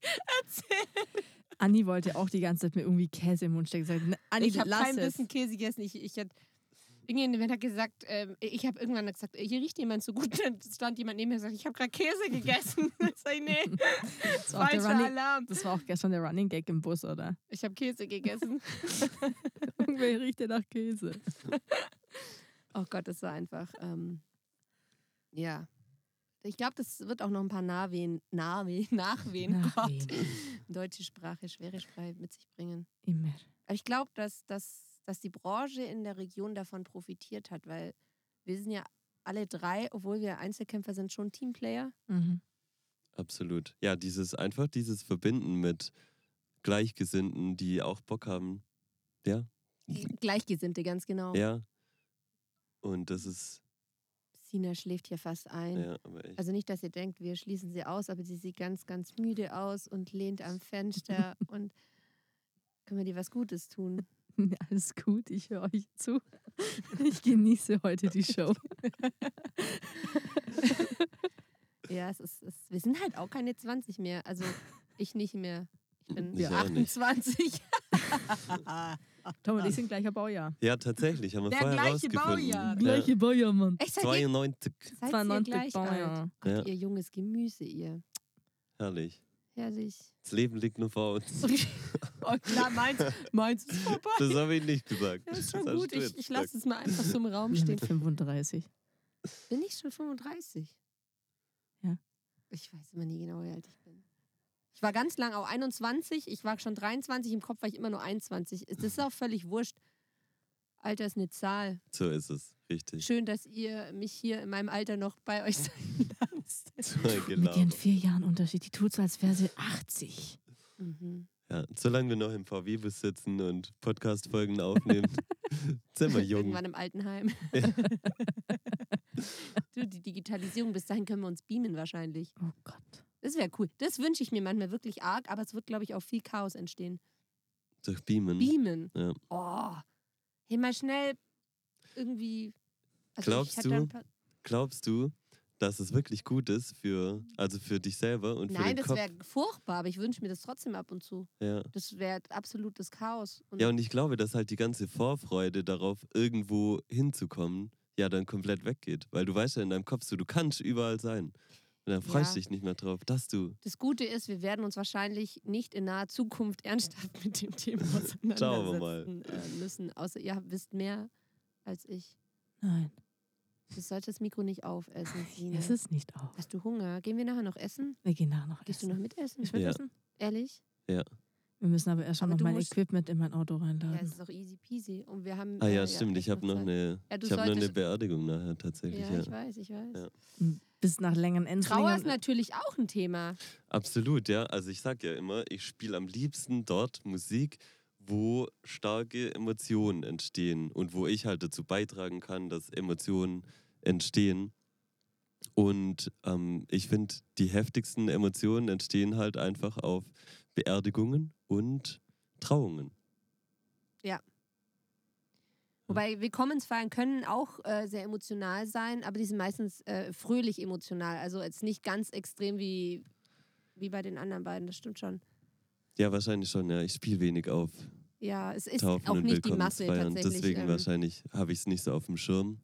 [laughs] erzählen. Anni wollte auch die ganze Zeit mir irgendwie Käse im Mund stecken. Sagt, "Na, Anni, ich habe kein bisschen Käse gegessen. Ich, ich hatte Irgendjemand hat gesagt, ähm, ich habe irgendwann gesagt, hier riecht jemand so gut. [laughs] Dann stand jemand neben mir und gesagt, ich habe gerade Käse gegessen. [laughs] Sag ich, nee, [laughs] Das war, falscher Running, Alarm. das war auch gestern der Running Gag im Bus, oder? Ich habe Käse gegessen. Irgendwer riecht ja nach Käse. Oh Gott, das war einfach, ähm, ja. Ich glaube, das wird auch noch ein paar Nachwehen, Nachwehen, Nachwehen, Nachwehen. Gott. Deutsche Sprache, schwere Sprache mit sich bringen. Immer. Aber ich glaube, dass, dass, dass die Branche in der Region davon profitiert hat, weil wir sind ja alle drei, obwohl wir Einzelkämpfer sind, schon Teamplayer. Mhm. Absolut. Ja, dieses einfach dieses Verbinden mit Gleichgesinnten, die auch Bock haben. Ja. Gleichgesinnte, ganz genau. Ja. Und das ist, Sina schläft hier fast ein. ja, aber echt. Also nicht, dass ihr denkt, wir schließen sie aus, aber sie sieht ganz, ganz müde aus und lehnt am Fenster [laughs] und können wir dir was Gutes tun? [laughs] Alles gut, ich höre euch zu. Ich genieße heute die Show. Ja, es ist, es, wir sind halt auch keine 20 mehr. Also ich nicht mehr. Ich bin Ich auch nicht. 28. [laughs] Tom und ich sind gleicher Baujahr. Ja, tatsächlich, haben wir Der vorher gleiche rausgefunden. Baujahr. Gleiche Baujahr, Mann. Echt, seid ihr, 92. seid ihr 92 gleich alt? Baujahr. Gott, Ja. ihr junges Gemüse, ihr. Herrlich. Herrlich. Das Leben liegt nur vor uns. [laughs] oh klar, meins, meins ist vorbei. Das habe ich nicht gesagt. Ja, ist schon Das gut. Ich, ich lasse es mal einfach so im Raum stehen. [laughs] mit 35. Bin ich schon 35? Ja. Ich weiß immer nie genau, wie alt ich bin. Ich war ganz lang auch 21, ich war schon 23, im Kopf war ich immer nur 21. Das ist auch völlig wurscht. Alter ist eine Zahl. So ist es. Richtig. Schön, dass ihr mich hier in meinem Alter noch bei euch sein lasst. [laughs] So Mit genau. ihren vier Jahren Unterschied. Die tut so, als wäre sie 80. Mhm. Ja, solange wir noch im VW-Bus sitzen und Podcast-Folgen aufnehmen, [laughs] sind wir jung. Irgendwann im Altenheim. [laughs] du, die Digitalisierung, bis dahin können wir uns beamen wahrscheinlich. Oh Gott. Das wäre cool. Das wünsche ich mir manchmal wirklich arg, aber es wird, glaube ich, auch viel Chaos entstehen. Durch Beamen. Beamen. Ja. Oh. Hey, mal schnell irgendwie. Also Glaubst du? Glaubst du, dass es wirklich gut ist für, also für dich selber und für Nein, den das Kopf? wäre furchtbar, aber ich wünsche mir das trotzdem ab und zu. Ja. Das wäre absolutes Chaos. Und ja, und ich glaube, dass halt die ganze Vorfreude darauf, irgendwo hinzukommen, ja dann komplett weggeht. Weil du weißt ja in deinem Kopf so, du kannst überall sein. Und dann freust Ja. du dich nicht mehr drauf, dass du. das Gute ist, wir werden uns wahrscheinlich nicht in naher Zukunft [laughs] ernsthaft mit dem Thema Schauen wir mal. auseinandersetzen äh, müssen. Außer ihr wisst mehr als ich. Nein, Du solltest das Mikro nicht aufessen, Sina. es ist nicht auf. Hast du Hunger? Gehen wir nachher noch essen? Wir gehen nachher noch Gehst du essen. noch mitessen? Ich will Ja. essen. Ehrlich? Wir müssen aber erst schon Aber noch du mein Equipment in mein Auto Ja, reinladen. es ist auch easy peasy. Und wir haben. Ah äh, ja, stimmt. Ich echt habe noch eine, Ja, du ich habe noch eine Beerdigung nachher tatsächlich. Ja, Ja, ich weiß, ich weiß. Ja. Bis nach längeren Trauer Endslingen. ist natürlich auch ein Thema. Absolut, ja. Also ich sag ja immer, ich spiele am liebsten dort Musik, wo starke Emotionen entstehen und wo ich halt dazu beitragen kann, dass Emotionen entstehen. Und ähm, ich finde, die heftigsten Emotionen entstehen halt einfach auf Beerdigungen und Trauungen. Wobei Willkommensfeiern können auch äh, sehr emotional sein, aber die sind meistens äh, fröhlich emotional. Also jetzt nicht ganz extrem wie, wie bei den anderen beiden, das stimmt schon. Ja, wahrscheinlich schon, ja. Ich spiele wenig auf Ja, es ist Taufen auch nicht die Masse tatsächlich. Deswegen ähm, wahrscheinlich habe ich es nicht so auf dem Schirm.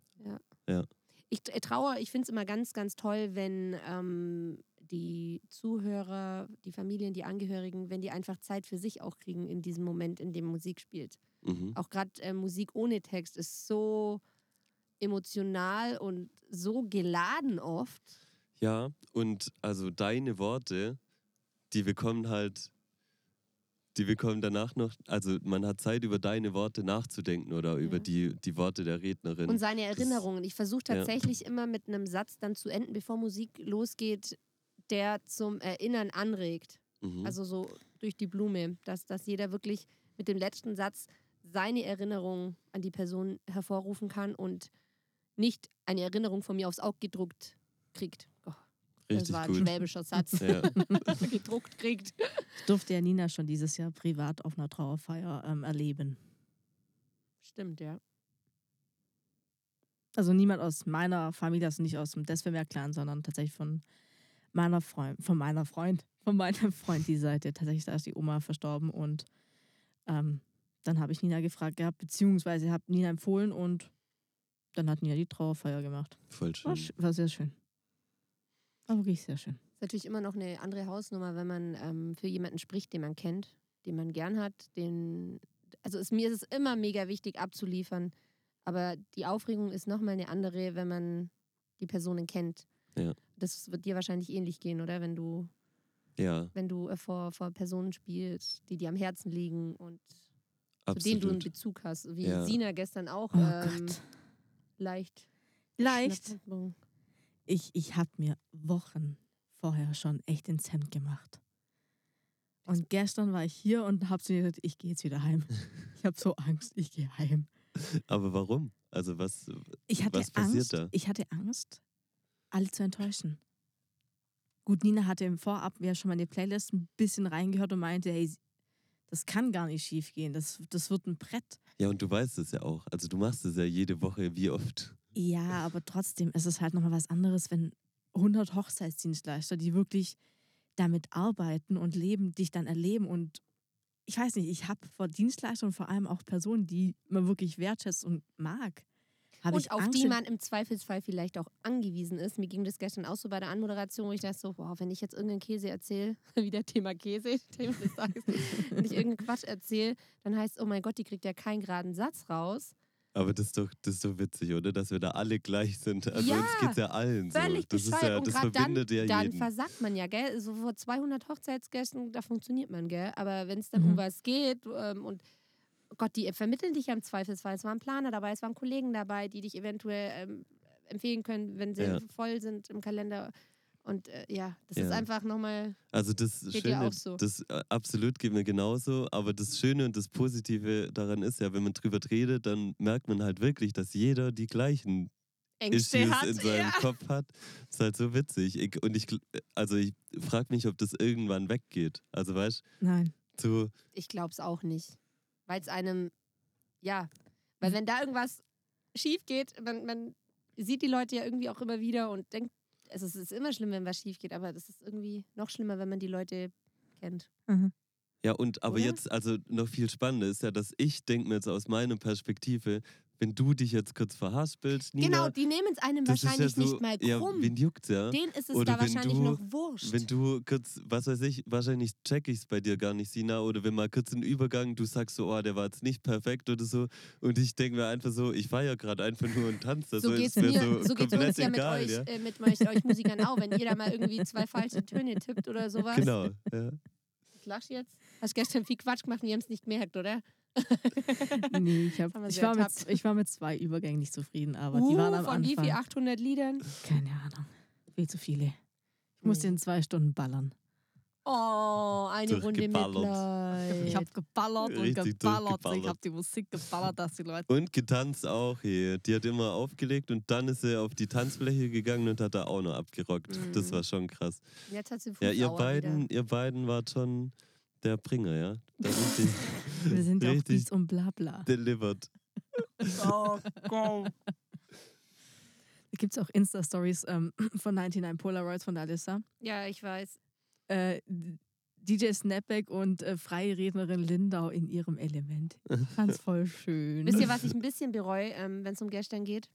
Ich t- traue, ich finde es immer ganz, ganz toll, wenn ähm, die Zuhörer, die Familien, die Angehörigen, wenn die einfach Zeit für sich auch kriegen in diesem Moment, in dem Musik spielt. Mhm. Auch gerade äh, Musik ohne Text ist so emotional und so geladen oft. Ja, und also deine Worte, die bekommen halt, die bekommen danach noch, also man hat Zeit, über deine Worte nachzudenken oder über Ja. die, die Worte der Rednerin. Und seine Erinnerungen. Ich versuche ja. tatsächlich immer mit einem Satz dann zu enden, bevor Musik losgeht, der zum Erinnern anregt. mhm. Also so durch die Blume, dass, dass jeder wirklich mit dem letzten Satz seine Erinnerung an die Person hervorrufen kann und nicht eine Erinnerung von mir aufs Auge gedruckt kriegt. Oh, das Richtig war ein gut. schwäbischer Satz. Ja. [laughs] gedruckt kriegt. Ich durfte ja Nina schon dieses Jahr privat auf einer Trauerfeier ähm, erleben. Stimmt, ja. Also niemand aus meiner Familie, also nicht aus dem Desvermeer-Clan, sondern tatsächlich von meiner Freund, von meiner Freund, von meinem Freund die Seite. Tatsächlich, da ist die Oma verstorben und ähm, dann habe ich Nina gefragt gehabt, beziehungsweise habe Nina empfohlen und dann hat Nina die Trauerfeier gemacht. Voll War, schön. sch- war sehr schön. War wirklich sehr schön. Ist natürlich immer noch eine andere Hausnummer, wenn man ähm, für jemanden spricht, den man kennt, den man gern hat, den. Also ist, mir ist es immer mega wichtig abzuliefern. Aber die Aufregung ist nochmal eine andere, wenn man die Personen kennt. Ja. Das wird dir wahrscheinlich ähnlich gehen, oder? Wenn du, Ja, wenn du äh, vor, vor Personen spielst, die dir am Herzen liegen und zu denen du einen absolut. Bezug hast. Wie Ja. Sina gestern auch. Oh ähm, Gott. Leicht. Leicht. Ich, ich habe mir Wochen vorher schon echt ins Hemd gemacht. Und gestern war ich hier und habe zu mir gesagt, ich gehe jetzt wieder heim. [laughs] Ich habe so Angst, ich gehe heim. Aber warum? Also was, Ich hatte Was passiert Angst, da? ich hatte Angst, alle zu enttäuschen. Gut, Nina hatte im Vorab ja schon mal in die Playlist ein bisschen reingehört und meinte, hey, das kann gar nicht schief gehen. Das, das wird ein Brett. ja und du weißt es ja auch. Also du machst es ja jede Woche, wie oft. Ja, aber trotzdem ist es halt nochmal was anderes, wenn 100 Hochzeitsdienstleister, die wirklich damit arbeiten und leben, dich dann erleben. Und ich weiß nicht, ich habe vor Dienstleistern vor allem auch Personen, die man wirklich wertschätzt und mag. Und ich auf Angst, die man im Zweifelsfall vielleicht auch angewiesen ist. Mir ging das gestern auch so bei der Anmoderation, wo ich dachte so, wow, wenn ich jetzt irgendeinen Käse erzähle, [laughs] wieder Thema Käse, [laughs] Thema des Tages, wenn ich irgendeinen Quatsch erzähle, dann heißt es, oh mein Gott, die kriegt ja keinen geraden Satz raus. Aber das ist doch, das ist doch witzig, oder? Dass wir da alle gleich sind. Also Ja, uns geht's ja allen so. Völlig Das ist bescheuert. ja, und das gerade dann, verbindet ja dann jeden. versagt man ja, gell? So vor 200 Hochzeitsgästen, da funktioniert man, gell? Aber wenn es dann Mhm. um was geht ähm, und Gott, die vermitteln dich ja im Zweifelsfall. Es waren Planer dabei, es waren Kollegen dabei, die dich eventuell ähm, empfehlen können, wenn sie Ja. voll sind im Kalender. Und äh, ja, das ist Ja. einfach nochmal. Also das Geht Schöne, auch so? das äh, absolut geht mir genauso, aber das Schöne und das Positive daran ist ja, wenn man drüber redet, dann merkt man halt wirklich, dass jeder die gleichen Ängste Issues hat. in seinem ja. Kopf hat. ist halt so witzig. Ich, und ich, also ich frage mich, ob das irgendwann weggeht. Also weißt Nein. du, so, Ich glaube es auch nicht. Weil es einem, ja, weil wenn da irgendwas schief geht, man, man sieht die Leute ja irgendwie auch immer wieder und denkt, also es ist immer schlimm, wenn was schief geht, aber das ist irgendwie noch schlimmer, wenn man die Leute kennt. Mhm. ja und aber Oder? jetzt, also noch viel spannender ist ja, dass ich denke mir jetzt aus meiner Perspektive, wenn du dich jetzt kurz verhaspelst, Nina, genau, die nehmen es einem das wahrscheinlich ja so, nicht mal ja, krumm. wen juckt's ja? Denen ist es Oder da wenn wahrscheinlich du- noch wurscht. Wenn du kurz, was weiß ich, wahrscheinlich check ich es bei dir gar nicht, Sina, oder wenn mal kurz ein Übergang, du sagst so, oh, der war jetzt nicht perfekt oder so, und ich denke mir einfach so, ich feiere gerade einfach nur und tanze. so Also geht's ist mir mir, so, so, geht's uns ja mit egal, euch, ja. Äh, mit euch, euch Musikern auch, wenn jeder mal irgendwie zwei falsche Töne tippt oder sowas. Genau, ja. Ich lach jetzt. Hast gestern viel Quatsch gemacht und wir haben es nicht gemerkt, oder? Nee, ich, hab, [laughs] ich, war mit, ich war mit zwei Übergängen nicht zufrieden, aber die waren Uh, am von Anfang. wie viel? 800 Liedern? Keine Ahnung. Viel zu viele. Ich musste Nee. in zwei Stunden ballern. Oh, eine Runde. Mitleid. Ich habe geballert und Richtig geballert. Ich habe die Musik geballert, dass die Leute. Und getanzt auch hier. Die hat immer aufgelegt und dann ist sie auf die Tanzfläche gegangen und hat da auch noch abgerockt. Das Mhm. war schon krass. Jetzt hat sie Ja, ihr beiden, Wieder. ihr beiden wart schon der Bringer, ja? Da richtig [laughs] Wir sind auch Richtig. Beats und Blabla. delivered. [laughs] Oh, Gott. Da gibt es auch Insta-Stories ähm, [clears throat] von 99 Polaroids von Alissa. Ja, ich weiß. Äh, DJ Snapback und äh, freie Rednerin Lindau in ihrem Element. Ich fand's voll [laughs] schön. Wisst ihr, was ich ein bisschen bereue, ähm, wenn es um gestern geht?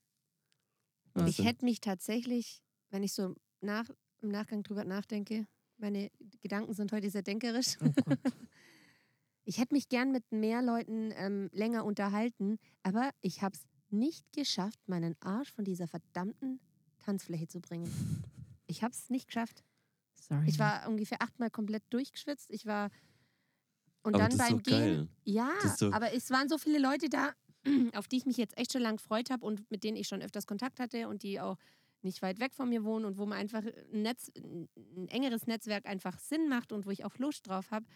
Was Ich denn? hätte mich tatsächlich, wenn ich so nach, im Nachgang drüber nachdenke, meine Gedanken sind heute sehr denkerisch. Oh. [laughs] Ich hätte mich gern mit mehr Leuten ähm, länger unterhalten, aber ich habe es nicht geschafft, meinen Arsch von dieser verdammten Tanzfläche zu bringen. [laughs] Ich habe es nicht geschafft. Sorry. Ich war ungefähr achtmal komplett durchgeschwitzt. Ich war und Aber dann beim Gehen. geil. Ja, aber es waren so viele Leute da, [clears throat] auf die ich mich jetzt echt schon lang gefreut habe und mit denen ich schon öfters Kontakt hatte und die auch nicht weit weg von mir wohnen und wo man einfach ein, Netz, ein engeres Netzwerk einfach Sinn macht und wo ich auch Lust drauf habe.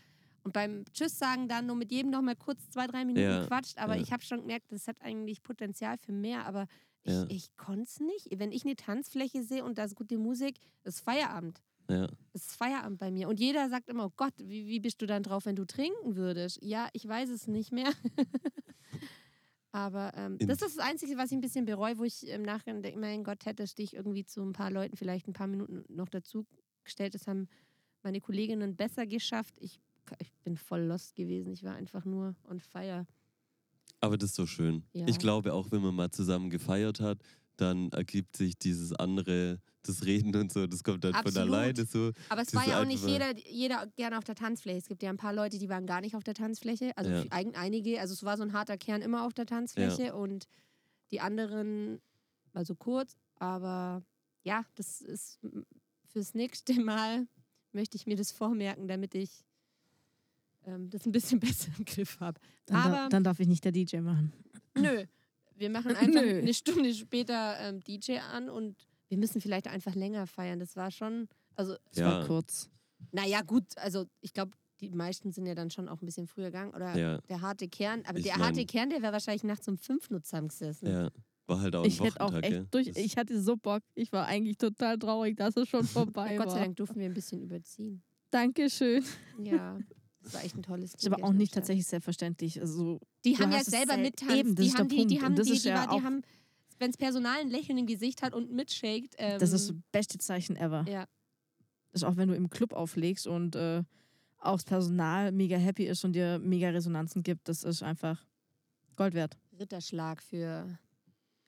Und beim Tschüss sagen dann nur mit jedem noch mal kurz zwei, drei Minuten Ja, quatscht. Aber ja. ich habe schon gemerkt, das hat eigentlich Potenzial für mehr. Aber ich, Ja. ich konnte es nicht. Wenn ich eine Tanzfläche sehe und da ist gute Musik, ist Feierabend. Ja. Es ist Feierabend bei mir. Und jeder sagt immer, oh Gott, wie, wie bist du dann drauf, wenn du trinken würdest? Ja, ich weiß es nicht mehr. [laughs] Aber ähm, das ist das Einzige, was ich ein bisschen bereue, wo ich im Nachhinein denke, mein Gott, hättest dich irgendwie zu ein paar Leuten vielleicht ein paar Minuten noch dazu gestellt. Das haben meine Kolleginnen besser geschafft. Ich, ich bin voll lost gewesen. Ich war einfach nur on fire. Aber das ist so schön. Ja. Ich glaube, auch wenn man mal zusammen gefeiert hat, dann ergibt sich dieses andere, das Reden und so, das kommt dann Absolut. von alleine so. Aber es war ja auch nicht jeder, jeder gerne auf der Tanzfläche. Es gibt ja ein paar Leute, die waren gar nicht auf der Tanzfläche. Also Ja. ein- einige, also es war so ein harter Kern immer auf der Tanzfläche und die anderen war so kurz. Aber ja, das ist fürs nächste [laughs] Mal möchte ich mir das vormerken, damit ich ähm, das ein bisschen [laughs] besser im Griff habe. dann, da, aber- dann darf ich nicht der DJ machen. Nö, wir machen [laughs] einfach Nö. eine Stunde später ähm, DJ an und wir müssen vielleicht einfach länger feiern. Das war schon, also Das Ja. war kurz. naja, gut, also ich glaube, die meisten sind ja dann schon auch ein bisschen früher gegangen. Oder Ja. der harte Kern. Aber Ich der mein- harte Kern, der wäre wahrscheinlich nachts um fünf nur zusammengesessen. Ja. War halt auch ein Ich hätte auch Wochentag, echt durch. Ich hatte so Bock. Ich war eigentlich total traurig, dass es schon [laughs] vorbei Ja, Gott sei war. Dank durften wir ein bisschen überziehen. Dankeschön. Ja, [laughs] das war echt ein tolles Ist aber Ding auch nicht tatsächlich selbstverständlich. Also, Die haben ja selber sel- mittanzt. Eben, das die haben die, die haben das die, die, war- die haben, wenn das Personal ein Lächeln im Gesicht hat und mitshakt. Ähm, das ist das beste Zeichen ever. ja. Das ist auch, wenn du im Club auflegst und äh, auch das Personal mega happy ist und dir mega Resonanzen gibt. Das ist einfach Gold wert. Ritterschlag für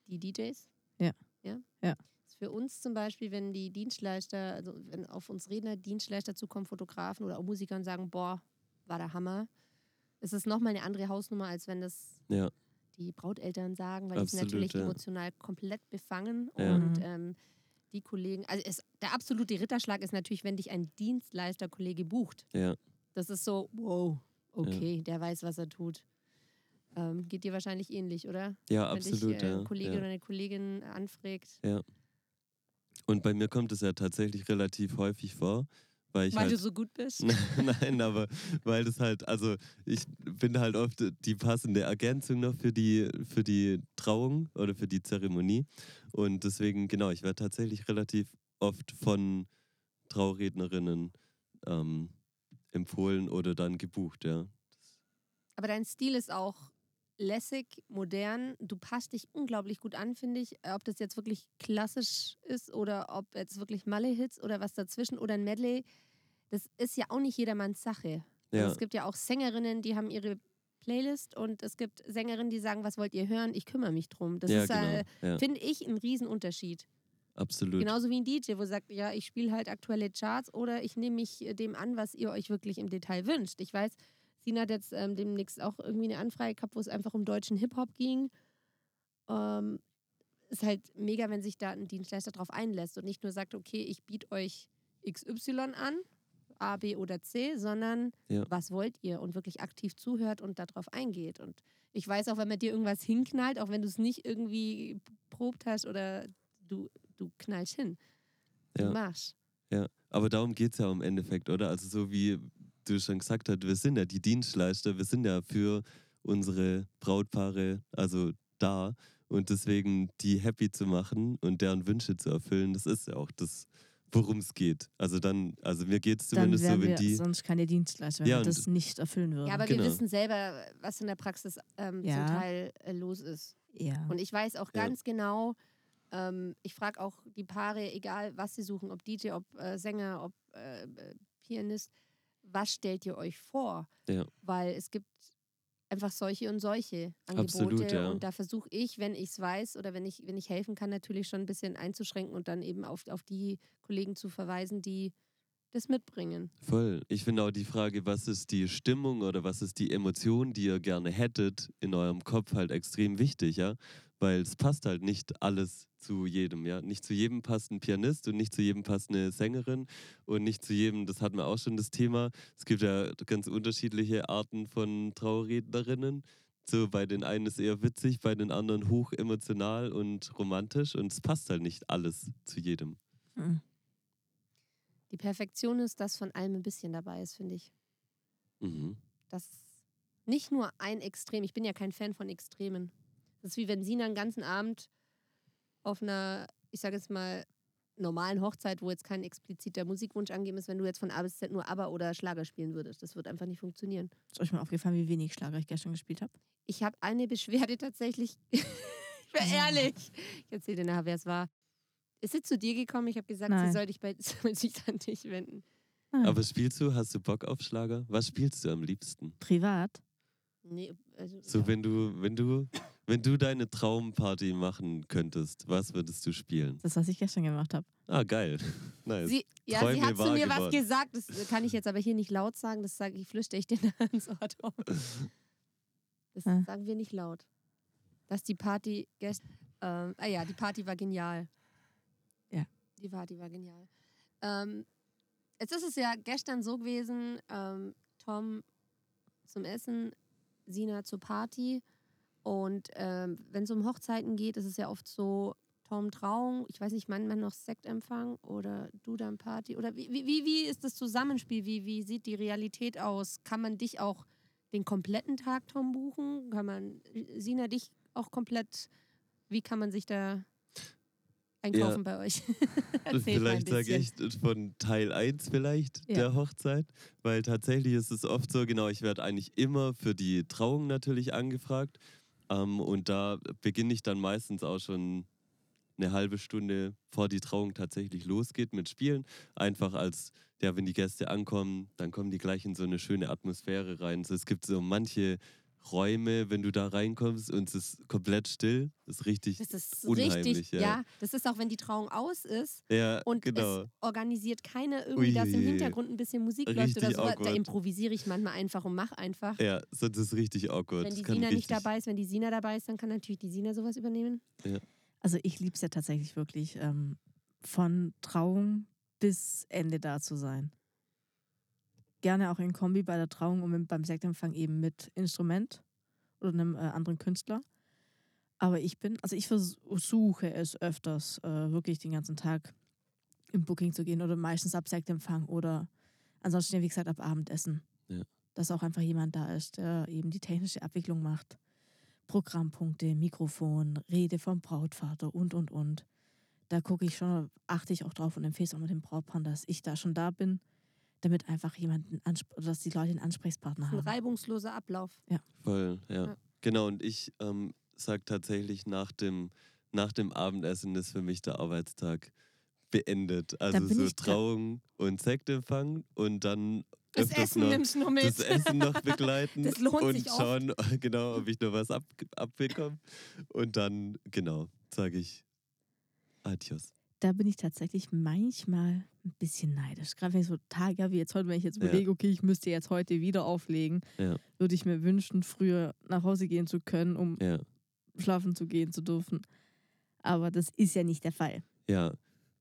die DJs. Ja. Ja. Ja. Für uns zum Beispiel, wenn die Dienstleister, also wenn auf uns Redner Dienstleister zukommen, Fotografen oder auch Musiker und sagen, boah, war der Hammer, ist es nochmal eine andere Hausnummer, als wenn das Ja. die Brauteltern sagen, weil die sind Absolut, natürlich ja. emotional komplett befangen Ja. und Mhm. ähm, die Kollegen, also es, der absolute Ritterschlag ist natürlich, wenn dich ein Dienstleisterkollege bucht. Ja. Das ist so, wow, okay, der weiß, was er tut. Ähm, geht dir wahrscheinlich ähnlich, oder? Ja, Wenn absolut. dich äh, ja. ein Kollege ja. oder eine Kollegin anfragt, Und bei mir kommt es ja tatsächlich relativ häufig vor, weil ich weil halt du so gut bist. [laughs] Nein, aber weil das halt, also ich bin halt oft die passende Ergänzung noch für die, für die Trauung oder für die Zeremonie. Und deswegen, genau, ich werde tatsächlich relativ oft von Traurednerinnen ähm, empfohlen oder dann gebucht, ja. Aber dein Stil ist auch lässig, modern. Du passt dich unglaublich gut an, finde ich. Ob das jetzt wirklich klassisch ist oder ob jetzt wirklich Malle-Hits oder was dazwischen oder ein Medley. Das ist ja auch nicht jedermanns Sache. Also Ja, es gibt ja auch Sängerinnen, die haben ihre Playlist und es gibt Sängerinnen, die sagen, was wollt ihr hören? Ich kümmere mich drum. Das ja ist, genau. äh, ja, finde ich, ein Riesenunterschied. absolut. Genauso wie ein DJ, wo sagt, ja, ich spiele halt aktuelle Charts oder ich nehme mich äh, dem an, was ihr euch wirklich im Detail wünscht. Ich weiß, Sina hat jetzt ähm, demnächst auch irgendwie eine Anfrage gehabt, wo es einfach um deutschen Hip-Hop ging. Ähm, ist halt mega, wenn sich da ein Dienstleister drauf einlässt und nicht nur sagt, okay, ich biete euch XY an, A, B oder C, sondern Ja. was wollt ihr und wirklich aktiv zuhört und darauf eingeht. Und ich weiß auch, wenn man dir irgendwas hinknallt, auch wenn du es nicht irgendwie probt hast oder du, du knallst hin. Du Ja. machst. Ja, aber darum geht es ja im Endeffekt, oder? Also so wie du schon gesagt hast, wir sind ja die Dienstleister, wir sind ja für unsere Brautpaare also da und deswegen die happy zu machen und deren Wünsche zu erfüllen, das ist ja auch das, worum es geht. Also dann, also mir geht es Dann zumindest so, wenn wir die, sonst keine Dienstleister, wenn Ja, wir das nicht erfüllen würden. Ja, aber Genau. wir wissen selber, was in der Praxis ähm, Ja. zum Teil äh, los ist. ja. Und ich weiß auch Ja. ganz genau, ähm, ich frage auch die Paare, egal was sie suchen, ob DJ, ob äh, Sänger, ob äh, äh, Pianist, was stellt ihr euch vor? Ja. Weil es gibt einfach solche und solche Angebote. Absolut, ja. Und da versuche ich, wenn ich es weiß oder wenn ich, wenn ich helfen kann, natürlich schon ein bisschen einzuschränken und dann eben auf, auf die Kollegen zu verweisen, die das mitbringen. Voll. Ich finde auch die Frage, was ist die Stimmung oder was ist die Emotion, die ihr gerne hättet, in eurem Kopf halt extrem wichtig, ja. Weil es passt halt nicht alles zu jedem, ja. Nicht zu jedem passt ein Pianist und nicht zu jedem passt eine Sängerin und nicht zu jedem, das hatten wir auch schon das Thema. Es gibt ja ganz unterschiedliche Arten von Trauerrednerinnen. So bei den einen ist eher witzig, bei den anderen hoch emotional und romantisch und es passt halt nicht alles zu jedem. Mhm. Die Perfektion ist, dass von allem ein bisschen dabei ist, finde ich. Mhm. Das nicht nur ein Extrem. Ich bin ja kein Fan von Extremen. Das ist wie wenn Sina einen ganzen Abend auf einer, ich sage jetzt mal, normalen Hochzeit, wo jetzt kein expliziter Musikwunsch angegeben ist, wenn du jetzt von A bis Z nur ABBA oder Schlager spielen würdest. Das wird einfach nicht funktionieren. Ist euch mal aufgefallen, wie wenig Schlager ich gestern gespielt habe? Ich habe eine Beschwerde tatsächlich. [laughs] ich bin Oh. ehrlich. Ich erzähle dir nachher, wer es war. Ist sie zu dir gekommen? Ich habe gesagt, Nein. sie soll, dich bei, [laughs] soll sich an dich wenden. Aber spielst du, hast du Bock auf Schlager? Was spielst du am liebsten? Privat? Nee, also, So, wenn du, wenn du, wenn du deine Traumparty machen könntest, was würdest du spielen? Das, was ich gestern gemacht habe. Ah, geil. [laughs] Nice. Sie, ja, sie hat zu mir was geworden. gesagt, das kann ich jetzt aber hier nicht laut sagen, das sage ich, flüstere ich dir [laughs] ins Ohr. Tom. Das Ah. sagen wir nicht laut. Dass die Party gest ähm, ah ja, die Party war genial. Ja. Die Party war genial. Ähm, jetzt ist es ja gestern so gewesen, ähm, Tom zum Essen, Sina zur Party. Und ähm, wenn es um Hochzeiten geht, ist es ja oft so, Tom Trauung, ich weiß nicht, manchmal noch Sektempfang oder du dann Party? Oder wie, wie, wie- ist das Zusammenspiel? Wie, wie sieht die Realität aus? Kann man dich auch den kompletten Tag, Tom, buchen? Kann man Sina dich auch komplett, wie kann man sich da einkaufen bei euch? [laughs] Vielleicht sage ich von Teil 1 vielleicht Ja. der Hochzeit, weil tatsächlich ist es oft so, genau, ich werde eigentlich immer für die Trauung natürlich angefragt ähm, und da beginne ich dann meistens auch schon eine halbe Stunde vor die Trauung tatsächlich losgeht mit Spielen. Einfach als, ja, wenn die Gäste ankommen, dann kommen die gleich in so eine schöne Atmosphäre rein. So, es gibt so manche Räume, wenn du da reinkommst und es ist komplett still, ist richtig Das ist unheimlich. richtig, ja. ja. Das ist auch, wenn die Trauung aus ist Ja, und genau. es organisiert keiner irgendwie, dass im. Hintergrund ein bisschen Musik läuft oder so. Da improvisiere ich manchmal einfach und mache einfach. Ja, sonst ist es richtig awkward. wenn die Sina nicht dabei ist, wenn die Sina dabei ist, dann kann natürlich die Sina sowas übernehmen. Also ich liebe es ja tatsächlich wirklich, ähm, von Trauung bis Ende da zu sein. Gerne auch in Kombi bei der Trauung und beim Sektempfang eben mit Instrument oder einem äh, anderen Künstler. Aber ich bin, also ich versuche es öfters, äh, wirklich den ganzen Tag im Booking zu gehen oder meistens ab Sektempfang oder ansonsten, wie gesagt, ab Abendessen. Ja. Dass auch einfach jemand da ist, der eben die technische Abwicklung macht. Programmpunkte, Mikrofon, Rede vom Brautvater und, und, und. Da gucke ich schon, achte ich auch drauf und empfehle es auch mit dem Brautpaar, dass ich da schon da bin, damit einfach jemanden, dass die Leute einen Ansprechpartner ein haben. reibungsloser Ablauf. Voll, ja. Ja. Genau, und ich ähm, sage tatsächlich, nach dem, nach dem Abendessen ist für mich der Arbeitstag beendet. Also so Trauung und Sektempfang und dann Das Essen noch nimmst du noch mit. das Essen noch begleiten [laughs] Das lohnt und sich oft. schauen, genau, ob ich noch was ab, abbekomme. Und dann, genau, sage ich Adios. Da bin ich tatsächlich manchmal ein bisschen neidisch. Gerade wenn ich so Tage habe wie jetzt heute, wenn ich jetzt Ja. überlege, okay, ich müsste jetzt heute wieder auflegen, Ja. würde ich mir wünschen, früher nach Hause gehen zu können, um Ja, schlafen zu gehen zu dürfen. Aber das ist ja nicht der Fall. ja,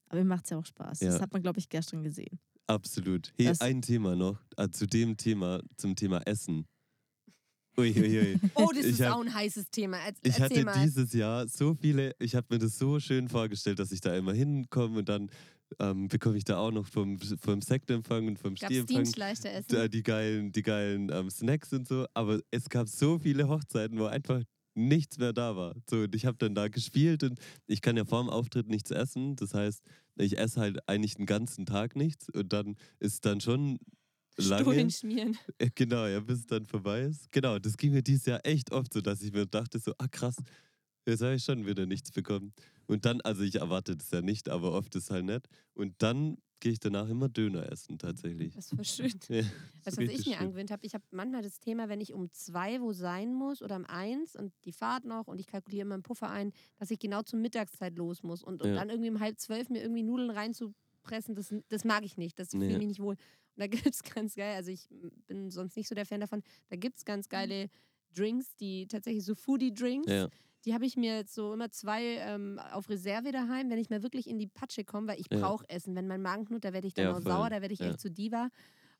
Aber mir macht es ja auch Spaß. Ja. Das hat man, glaube ich, gestern gesehen. absolut. Hey, Das- ein Thema noch, äh, zu dem Thema, zum Thema Essen. Uiuiui. [laughs] Oh, das Ich ist hab- auch ein heißes Thema. Erz- Ich hatte mal. dieses Jahr so viele, ich habe mir das so schön vorgestellt, dass ich da immer hinkomme und dann ähm, bekomme ich da auch noch vom, vom Sektempfang und vom Gab's Stehempfang die geilen, die geilen ähm, Snacks und so. Aber es gab so viele Hochzeiten, wo einfach nichts mehr da war. So, und ich habe dann da gespielt und ich kann ja vor dem Auftritt nichts essen. Das heißt, ich esse halt eigentlich den ganzen Tag nichts und dann ist dann schon lange. Stullen schmieren. Äh, Genau, ja, bis es dann vorbei ist. Genau, das ging mir dieses Jahr echt oft so, dass ich mir dachte so, ah krass, jetzt habe ich schon wieder nichts bekommen. Und dann, also ich erwarte das ja nicht, aber oft ist halt nett. Und dann gehe ich danach immer Döner essen, tatsächlich. Das war schön. [laughs] Ja, Weißt du, was ich mir schön. angewöhnt habe? Ich habe manchmal das Thema, wenn ich um zwei wo sein muss oder um eins und die Fahrt noch und ich kalkuliere immer einen Puffer ein, dass ich genau zur Mittagszeit los muss und, und Ja. dann irgendwie um halb zwölf mir irgendwie Nudeln reinzupressen, das, das mag ich nicht. Das fühle ich mich nicht wohl. Und da [laughs] gibt es ganz geil, also ich bin sonst nicht so der Fan davon, da gibt es ganz geile Drinks, die tatsächlich so Foodie-Drinks. Die habe ich mir jetzt so immer zwei ähm, auf Reserve daheim, wenn ich mal wirklich in die Patsche komme, weil ich Ja. brauche Essen. Wenn mein Magen knurrt, da werde ich dann Ja, auch voll. sauer, da werde ich Ja. echt zu Diva.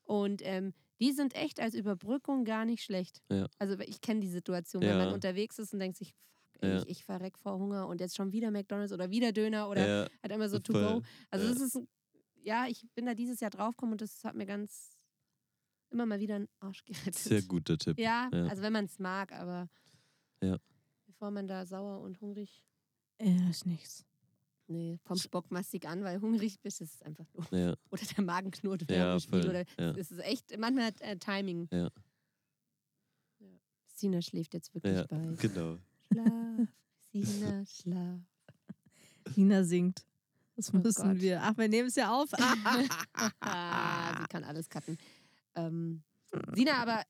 Und ähm, die sind echt als Überbrückung gar nicht schlecht. Also ich kenne die Situation, wenn man unterwegs ist und denkt sich, Ja. ich, ich verreck vor Hunger und jetzt schon wieder McDonalds oder wieder Döner oder ja, halt immer so to go. Also Ja. das ist, ja, ich bin da dieses Jahr draufgekommen und das hat mir ganz immer mal wieder einen Arsch [laughs] gerettet. sehr guter Tipp. Ja, Ja. also wenn man es mag, aber Ja. Bevor man da sauer und hungrig Ja, ist nichts. Nee, vom Spockmastig an, weil hungrig bist, ist es einfach nur. Ja, [laughs] Oder der Magen knurrt Ja, voll, Oder ja. Es ist echt, manchmal hat, äh, Timing. Ja. Ja. Sina schläft jetzt wirklich ja, bei. genau. Schlaf, Sina, [laughs] schlaf. Tina singt. Das Oh müssen Gott. wir. Ach, wir nehmen es ja auf. [laughs] Sie kann alles cutten. Ähm, Sina, aber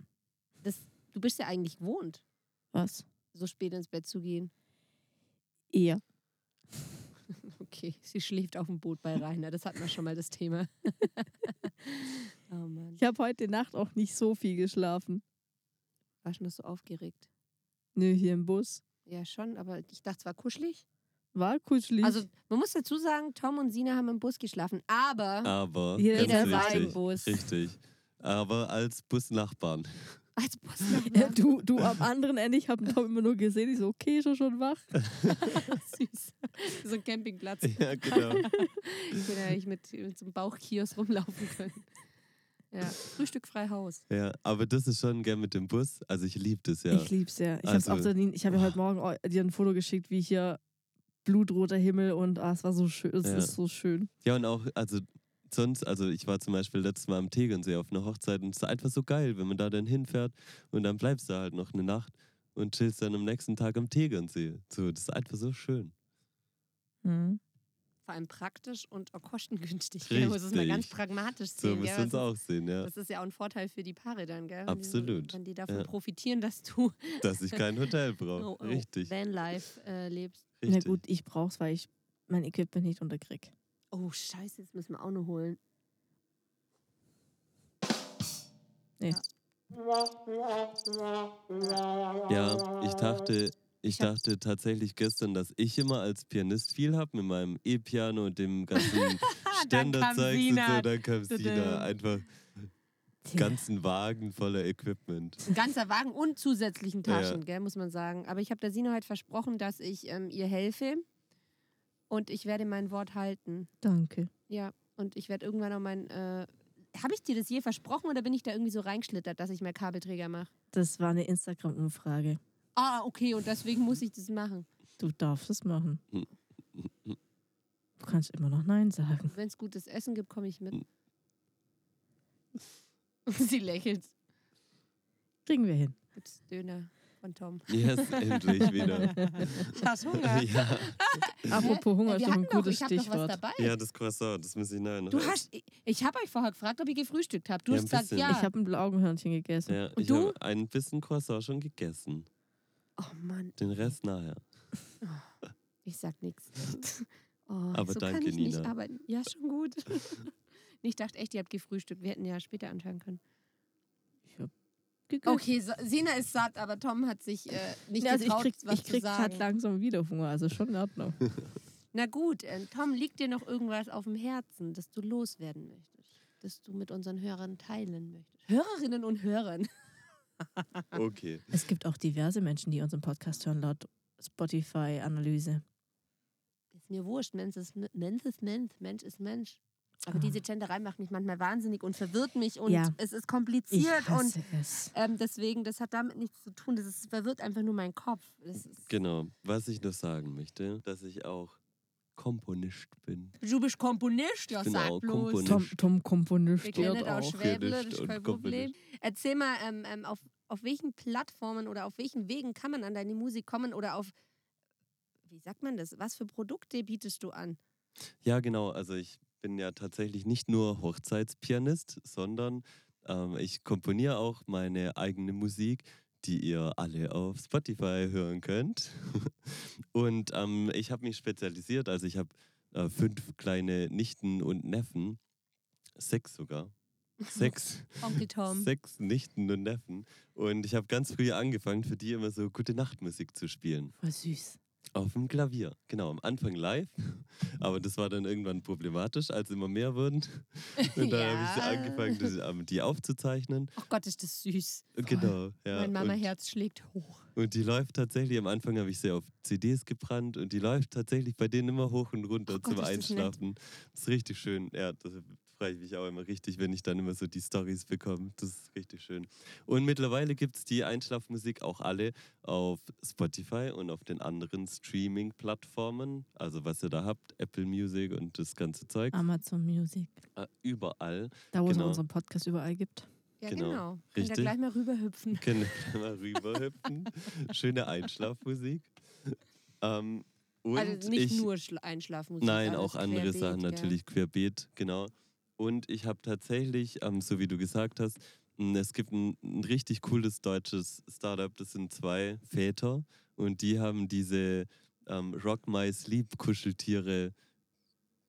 das, du bist ja eigentlich gewohnt, Was? So spät ins Bett zu gehen. Eher. [laughs] Okay, sie schläft auf dem Boot bei Rainer. Das hatten wir schon mal das Thema. [laughs] oh Mann. Ich habe heute Nacht auch nicht so viel geschlafen. War schon so aufgeregt. Nö, hier im Bus. Ja, schon, aber ich dachte, es war kuschelig. War kuschelig. Also, man muss dazu sagen, Tom und Sina haben im Bus geschlafen, aber Aber, Jeder war im Bus. Richtig. Aber als Busnachbarn. Als Bus Ja, [laughs] du, du am anderen Ende, ich habe Tom immer nur gesehen. Ich so, okay, schon schon wach. [laughs] Süß. So ein Campingplatz. ja, genau. [laughs] Ich hätte eigentlich mit, mit so einem Bauchkiosk rumlaufen können. Ja, Frühstück frei Haus. Ja, aber das ist schon gern mit dem Bus. Also ich liebe das ja. Ich lieb's ja. Ich Also- auch so, ich habe ja heute Morgen eu- dir ein Foto geschickt, wie hier blutroter Himmel und ah, es war so schön. Es Ja. ist so schön. Ja, und auch, also sonst, also ich war zum Beispiel letztes Mal am Tegernsee auf einer Hochzeit und es ist einfach so geil, wenn man da dann hinfährt und dann bleibst du halt noch eine Nacht und chillst dann am nächsten Tag am Tegernsee. So, das ist einfach so schön. Mhm. Vor allem praktisch und auch kostengünstig. Gell? Muss es mal Richtig. ganz pragmatisch So sehen. müssen gell? wir uns Das auch sehen, ja. ist- Das ist ja auch ein Vorteil für die Paare dann, gell? Wenn Die so, Absolut. wenn die davon Ja. profitieren, dass du [laughs] Dass ich kein Hotel brauche. [laughs] oh, oh, Richtig. Vanlife äh, lebst. richtig. Na gut, ich brauch's, weil ich mein Equipment nicht unterkrieg. Oh, scheiße, jetzt müssen wir auch noch holen. Ja, ich dachte, ich dachte tatsächlich gestern, dass ich immer als Pianist viel habe mit meinem E-Piano und dem ganzen [laughs] Ständerzeug und so. Dann kam. Sina einfach ganzen Wagen voller Equipment. Ein ganzer Wagen und zusätzlichen Ja. Taschen, gell, muss man sagen. Aber ich habe der Sina heute versprochen, dass ich ähm, ihr helfe. Und ich werde mein Wort halten. Danke. Ja, und ich werde irgendwann auch mein. Äh, habe ich dir das je versprochen oder bin ich da irgendwie so reingeschlittert, dass ich mehr Kabelträger mache? Das war eine Instagram-Umfrage. Ah, okay, und deswegen muss ich das machen. Du darfst es machen. Hm. Du kannst immer noch Nein sagen. Wenn es gutes Essen gibt, komme ich mit. [laughs] Sie lächelt. Kriegen wir hin. Gibt's Döner von Tom. Yes, endlich wieder. [laughs] Hast Hunger? ja. [laughs] Apropos Hunger ist doch ein hatten noch, gutes ich habe noch was Stichwort. dabei. ja, das Croissant, das muss ich noch Du hast, ich, ich habe euch vorher gefragt, ob ihr gefrühstückt habt. Du Ja, hast gesagt, ja. Ich habe ein Augenhörnchen gegessen. Ja, Und ich du? habe ein bisschen Croissant schon gegessen. oh Mann, Den Rest nachher. ich sag nichts. [laughs] Oh, Aber so danke, kann ich nicht Nina. arbeiten. Ja, schon gut. ich dachte echt, ihr habt gefrühstückt. Wir hätten ja später anfangen können. Ich gegessen. Okay, so, Sina ist satt, aber Tom hat sich äh, nicht Ja, also ich getraut, krieg, was ich krieg zu sagen. grad langsam wieder Hunger, also schon in Ordnung. [laughs] Na gut, äh, Tom, liegt dir noch irgendwas auf dem Herzen, das du loswerden möchtest? Das du mit unseren Hörern teilen möchtest? Hörerinnen und Hörern. [laughs] Okay. Es gibt auch diverse Menschen, die unseren Podcast hören, laut Spotify-Analyse. Ist mir wurscht, Mensch ist Mensch, ist Mensch, Mensch ist Mensch. Aber Ah. diese Genderei macht mich manchmal wahnsinnig und verwirrt mich und Ja. es ist Ich kompliziert und ähm, deswegen, das hat damit nichts zu tun. Das ist, verwirrt einfach nur meinen Kopf. Das ist, Genau. Was ich noch sagen möchte, dass ich auch Komponist bin. Du bist Komponist, ja, bin sag auch bloß. Komponist. Tom, Tom Komponist Wir wird kennen auch. Schwäble, das ist kein Problem. Erzähl mal, ähm, ähm, auf, auf welchen Plattformen oder auf welchen Wegen kann man an deine Musik kommen oder auf, wie sagt man das, was für Produkte bietest du an? Ja, genau. Also ich bin ja tatsächlich nicht nur Hochzeitspianist, sondern ähm, ich komponiere auch meine eigene Musik, die ihr alle auf Spotify hören könnt. [laughs] Und ähm, ich habe mich spezialisiert, also ich habe äh, fünf kleine Nichten und Neffen, sechs sogar. Sechs, [laughs] Onkel Tom. sechs Nichten und Neffen. Und ich habe ganz früh angefangen, für die immer so gute Nachtmusik zu spielen. Voll süß. Auf dem Klavier, genau. Am Anfang live, aber das war dann irgendwann problematisch, als immer mehr wurden. [laughs] Und dann habe ich Ja. angefangen, ähm, die aufzuzeichnen. Ach Gott, ist das süß. Genau, ja. mein Mama-Herz schlägt hoch. und die läuft tatsächlich, am Anfang habe ich sie auf CDs gebrannt und die läuft tatsächlich bei denen immer hoch und runter Oh Gott, zum ist das. Einschlafen. Das ist richtig schön. Ja, das freue ich mich auch immer richtig, wenn ich dann immer so die Stories bekomme. Das ist richtig schön. Und mittlerweile gibt es die Einschlafmusik auch alle auf Spotify und auf den anderen Streaming-Plattformen. Also was ihr da habt, Apple Music und das ganze Zeug. Amazon Music. Äh, überall. Da, wo es Genau. unseren Podcast überall gibt. Ja, Genau. genau. Könnt ihr Richtig. gleich mal rüberhüpfen. [laughs] Können wir mal rüberhüpfen. Schöne Einschlafmusik. Ähm, und also nicht ich, nur Schla Einschlafmusik. Nein, auch andere querbeet, Sachen gell? natürlich querbeet, genau. Und ich habe tatsächlich, ähm, so wie du gesagt hast, m, es gibt ein, ein richtig cooles deutsches Startup, das sind zwei Väter und die haben diese ähm, Rock My Sleep Kuscheltiere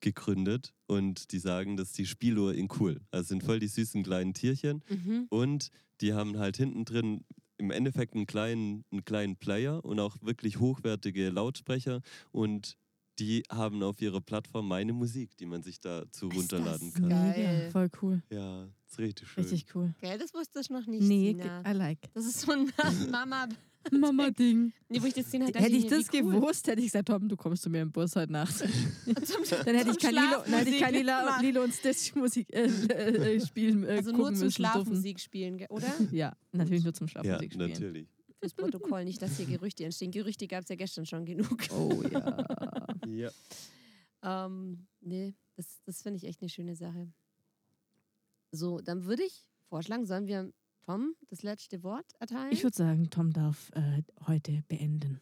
gegründet und die sagen, dass die Spieluhr in cool. Also sind voll die süßen kleinen Tierchen Mhm. und die haben halt hinten drin im Endeffekt einen kleinen, einen kleinen Player und auch wirklich hochwertige Lautsprecher und die haben auf ihrer Plattform meine Musik, die man sich dazu Ist runterladen das kann. geil. Voll cool. Ja, ist richtig schön. Richtig cool. Gell, das wusste ich noch nicht. Nee, Sina. I like. Das ist so ein [laughs] Mama. Mama-Ding. [laughs] Nee, wo ich das dachte Hätte ich das cool. gewusst, hätte ich gesagt, Tom, du kommst zu mir im Bus heute Nacht. [laughs] Zum, Dann hätte ich Lilo, dann hätte ich kein Schlafmusik Lila, machen. Lilo und Stitch Musik äh, äh, äh, spielen, äh, Also nur zum. Schlafmusik spielen, oder? Ja, natürlich nur zum ja, Schlafmusik spielen. natürlich. Fürs Protokoll, nicht, dass hier Gerüchte entstehen. Gerüchte gab es ja gestern schon genug. Oh ja. [laughs] Ja. Ähm, nee, das, das finde ich echt eine schöne Sache. So, dann würde ich vorschlagen, sollen wir Tom das letzte Wort erteilen? Ich würde sagen, Tom darf äh, heute beenden.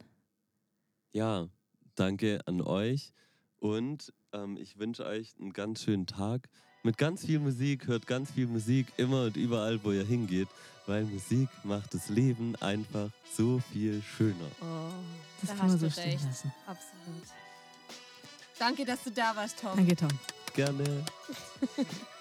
ja, danke an euch und ähm, ich wünsche euch einen ganz schönen Tag mit ganz viel Musik. Hört ganz viel Musik immer und überall, wo ihr hingeht, weil Musik macht das Leben einfach so viel schöner. oh, Das da kann man hast so du stehen recht. lassen. Absolut. Danke, dass du da warst, Tom. Danke, Tom. Gerne. [laughs]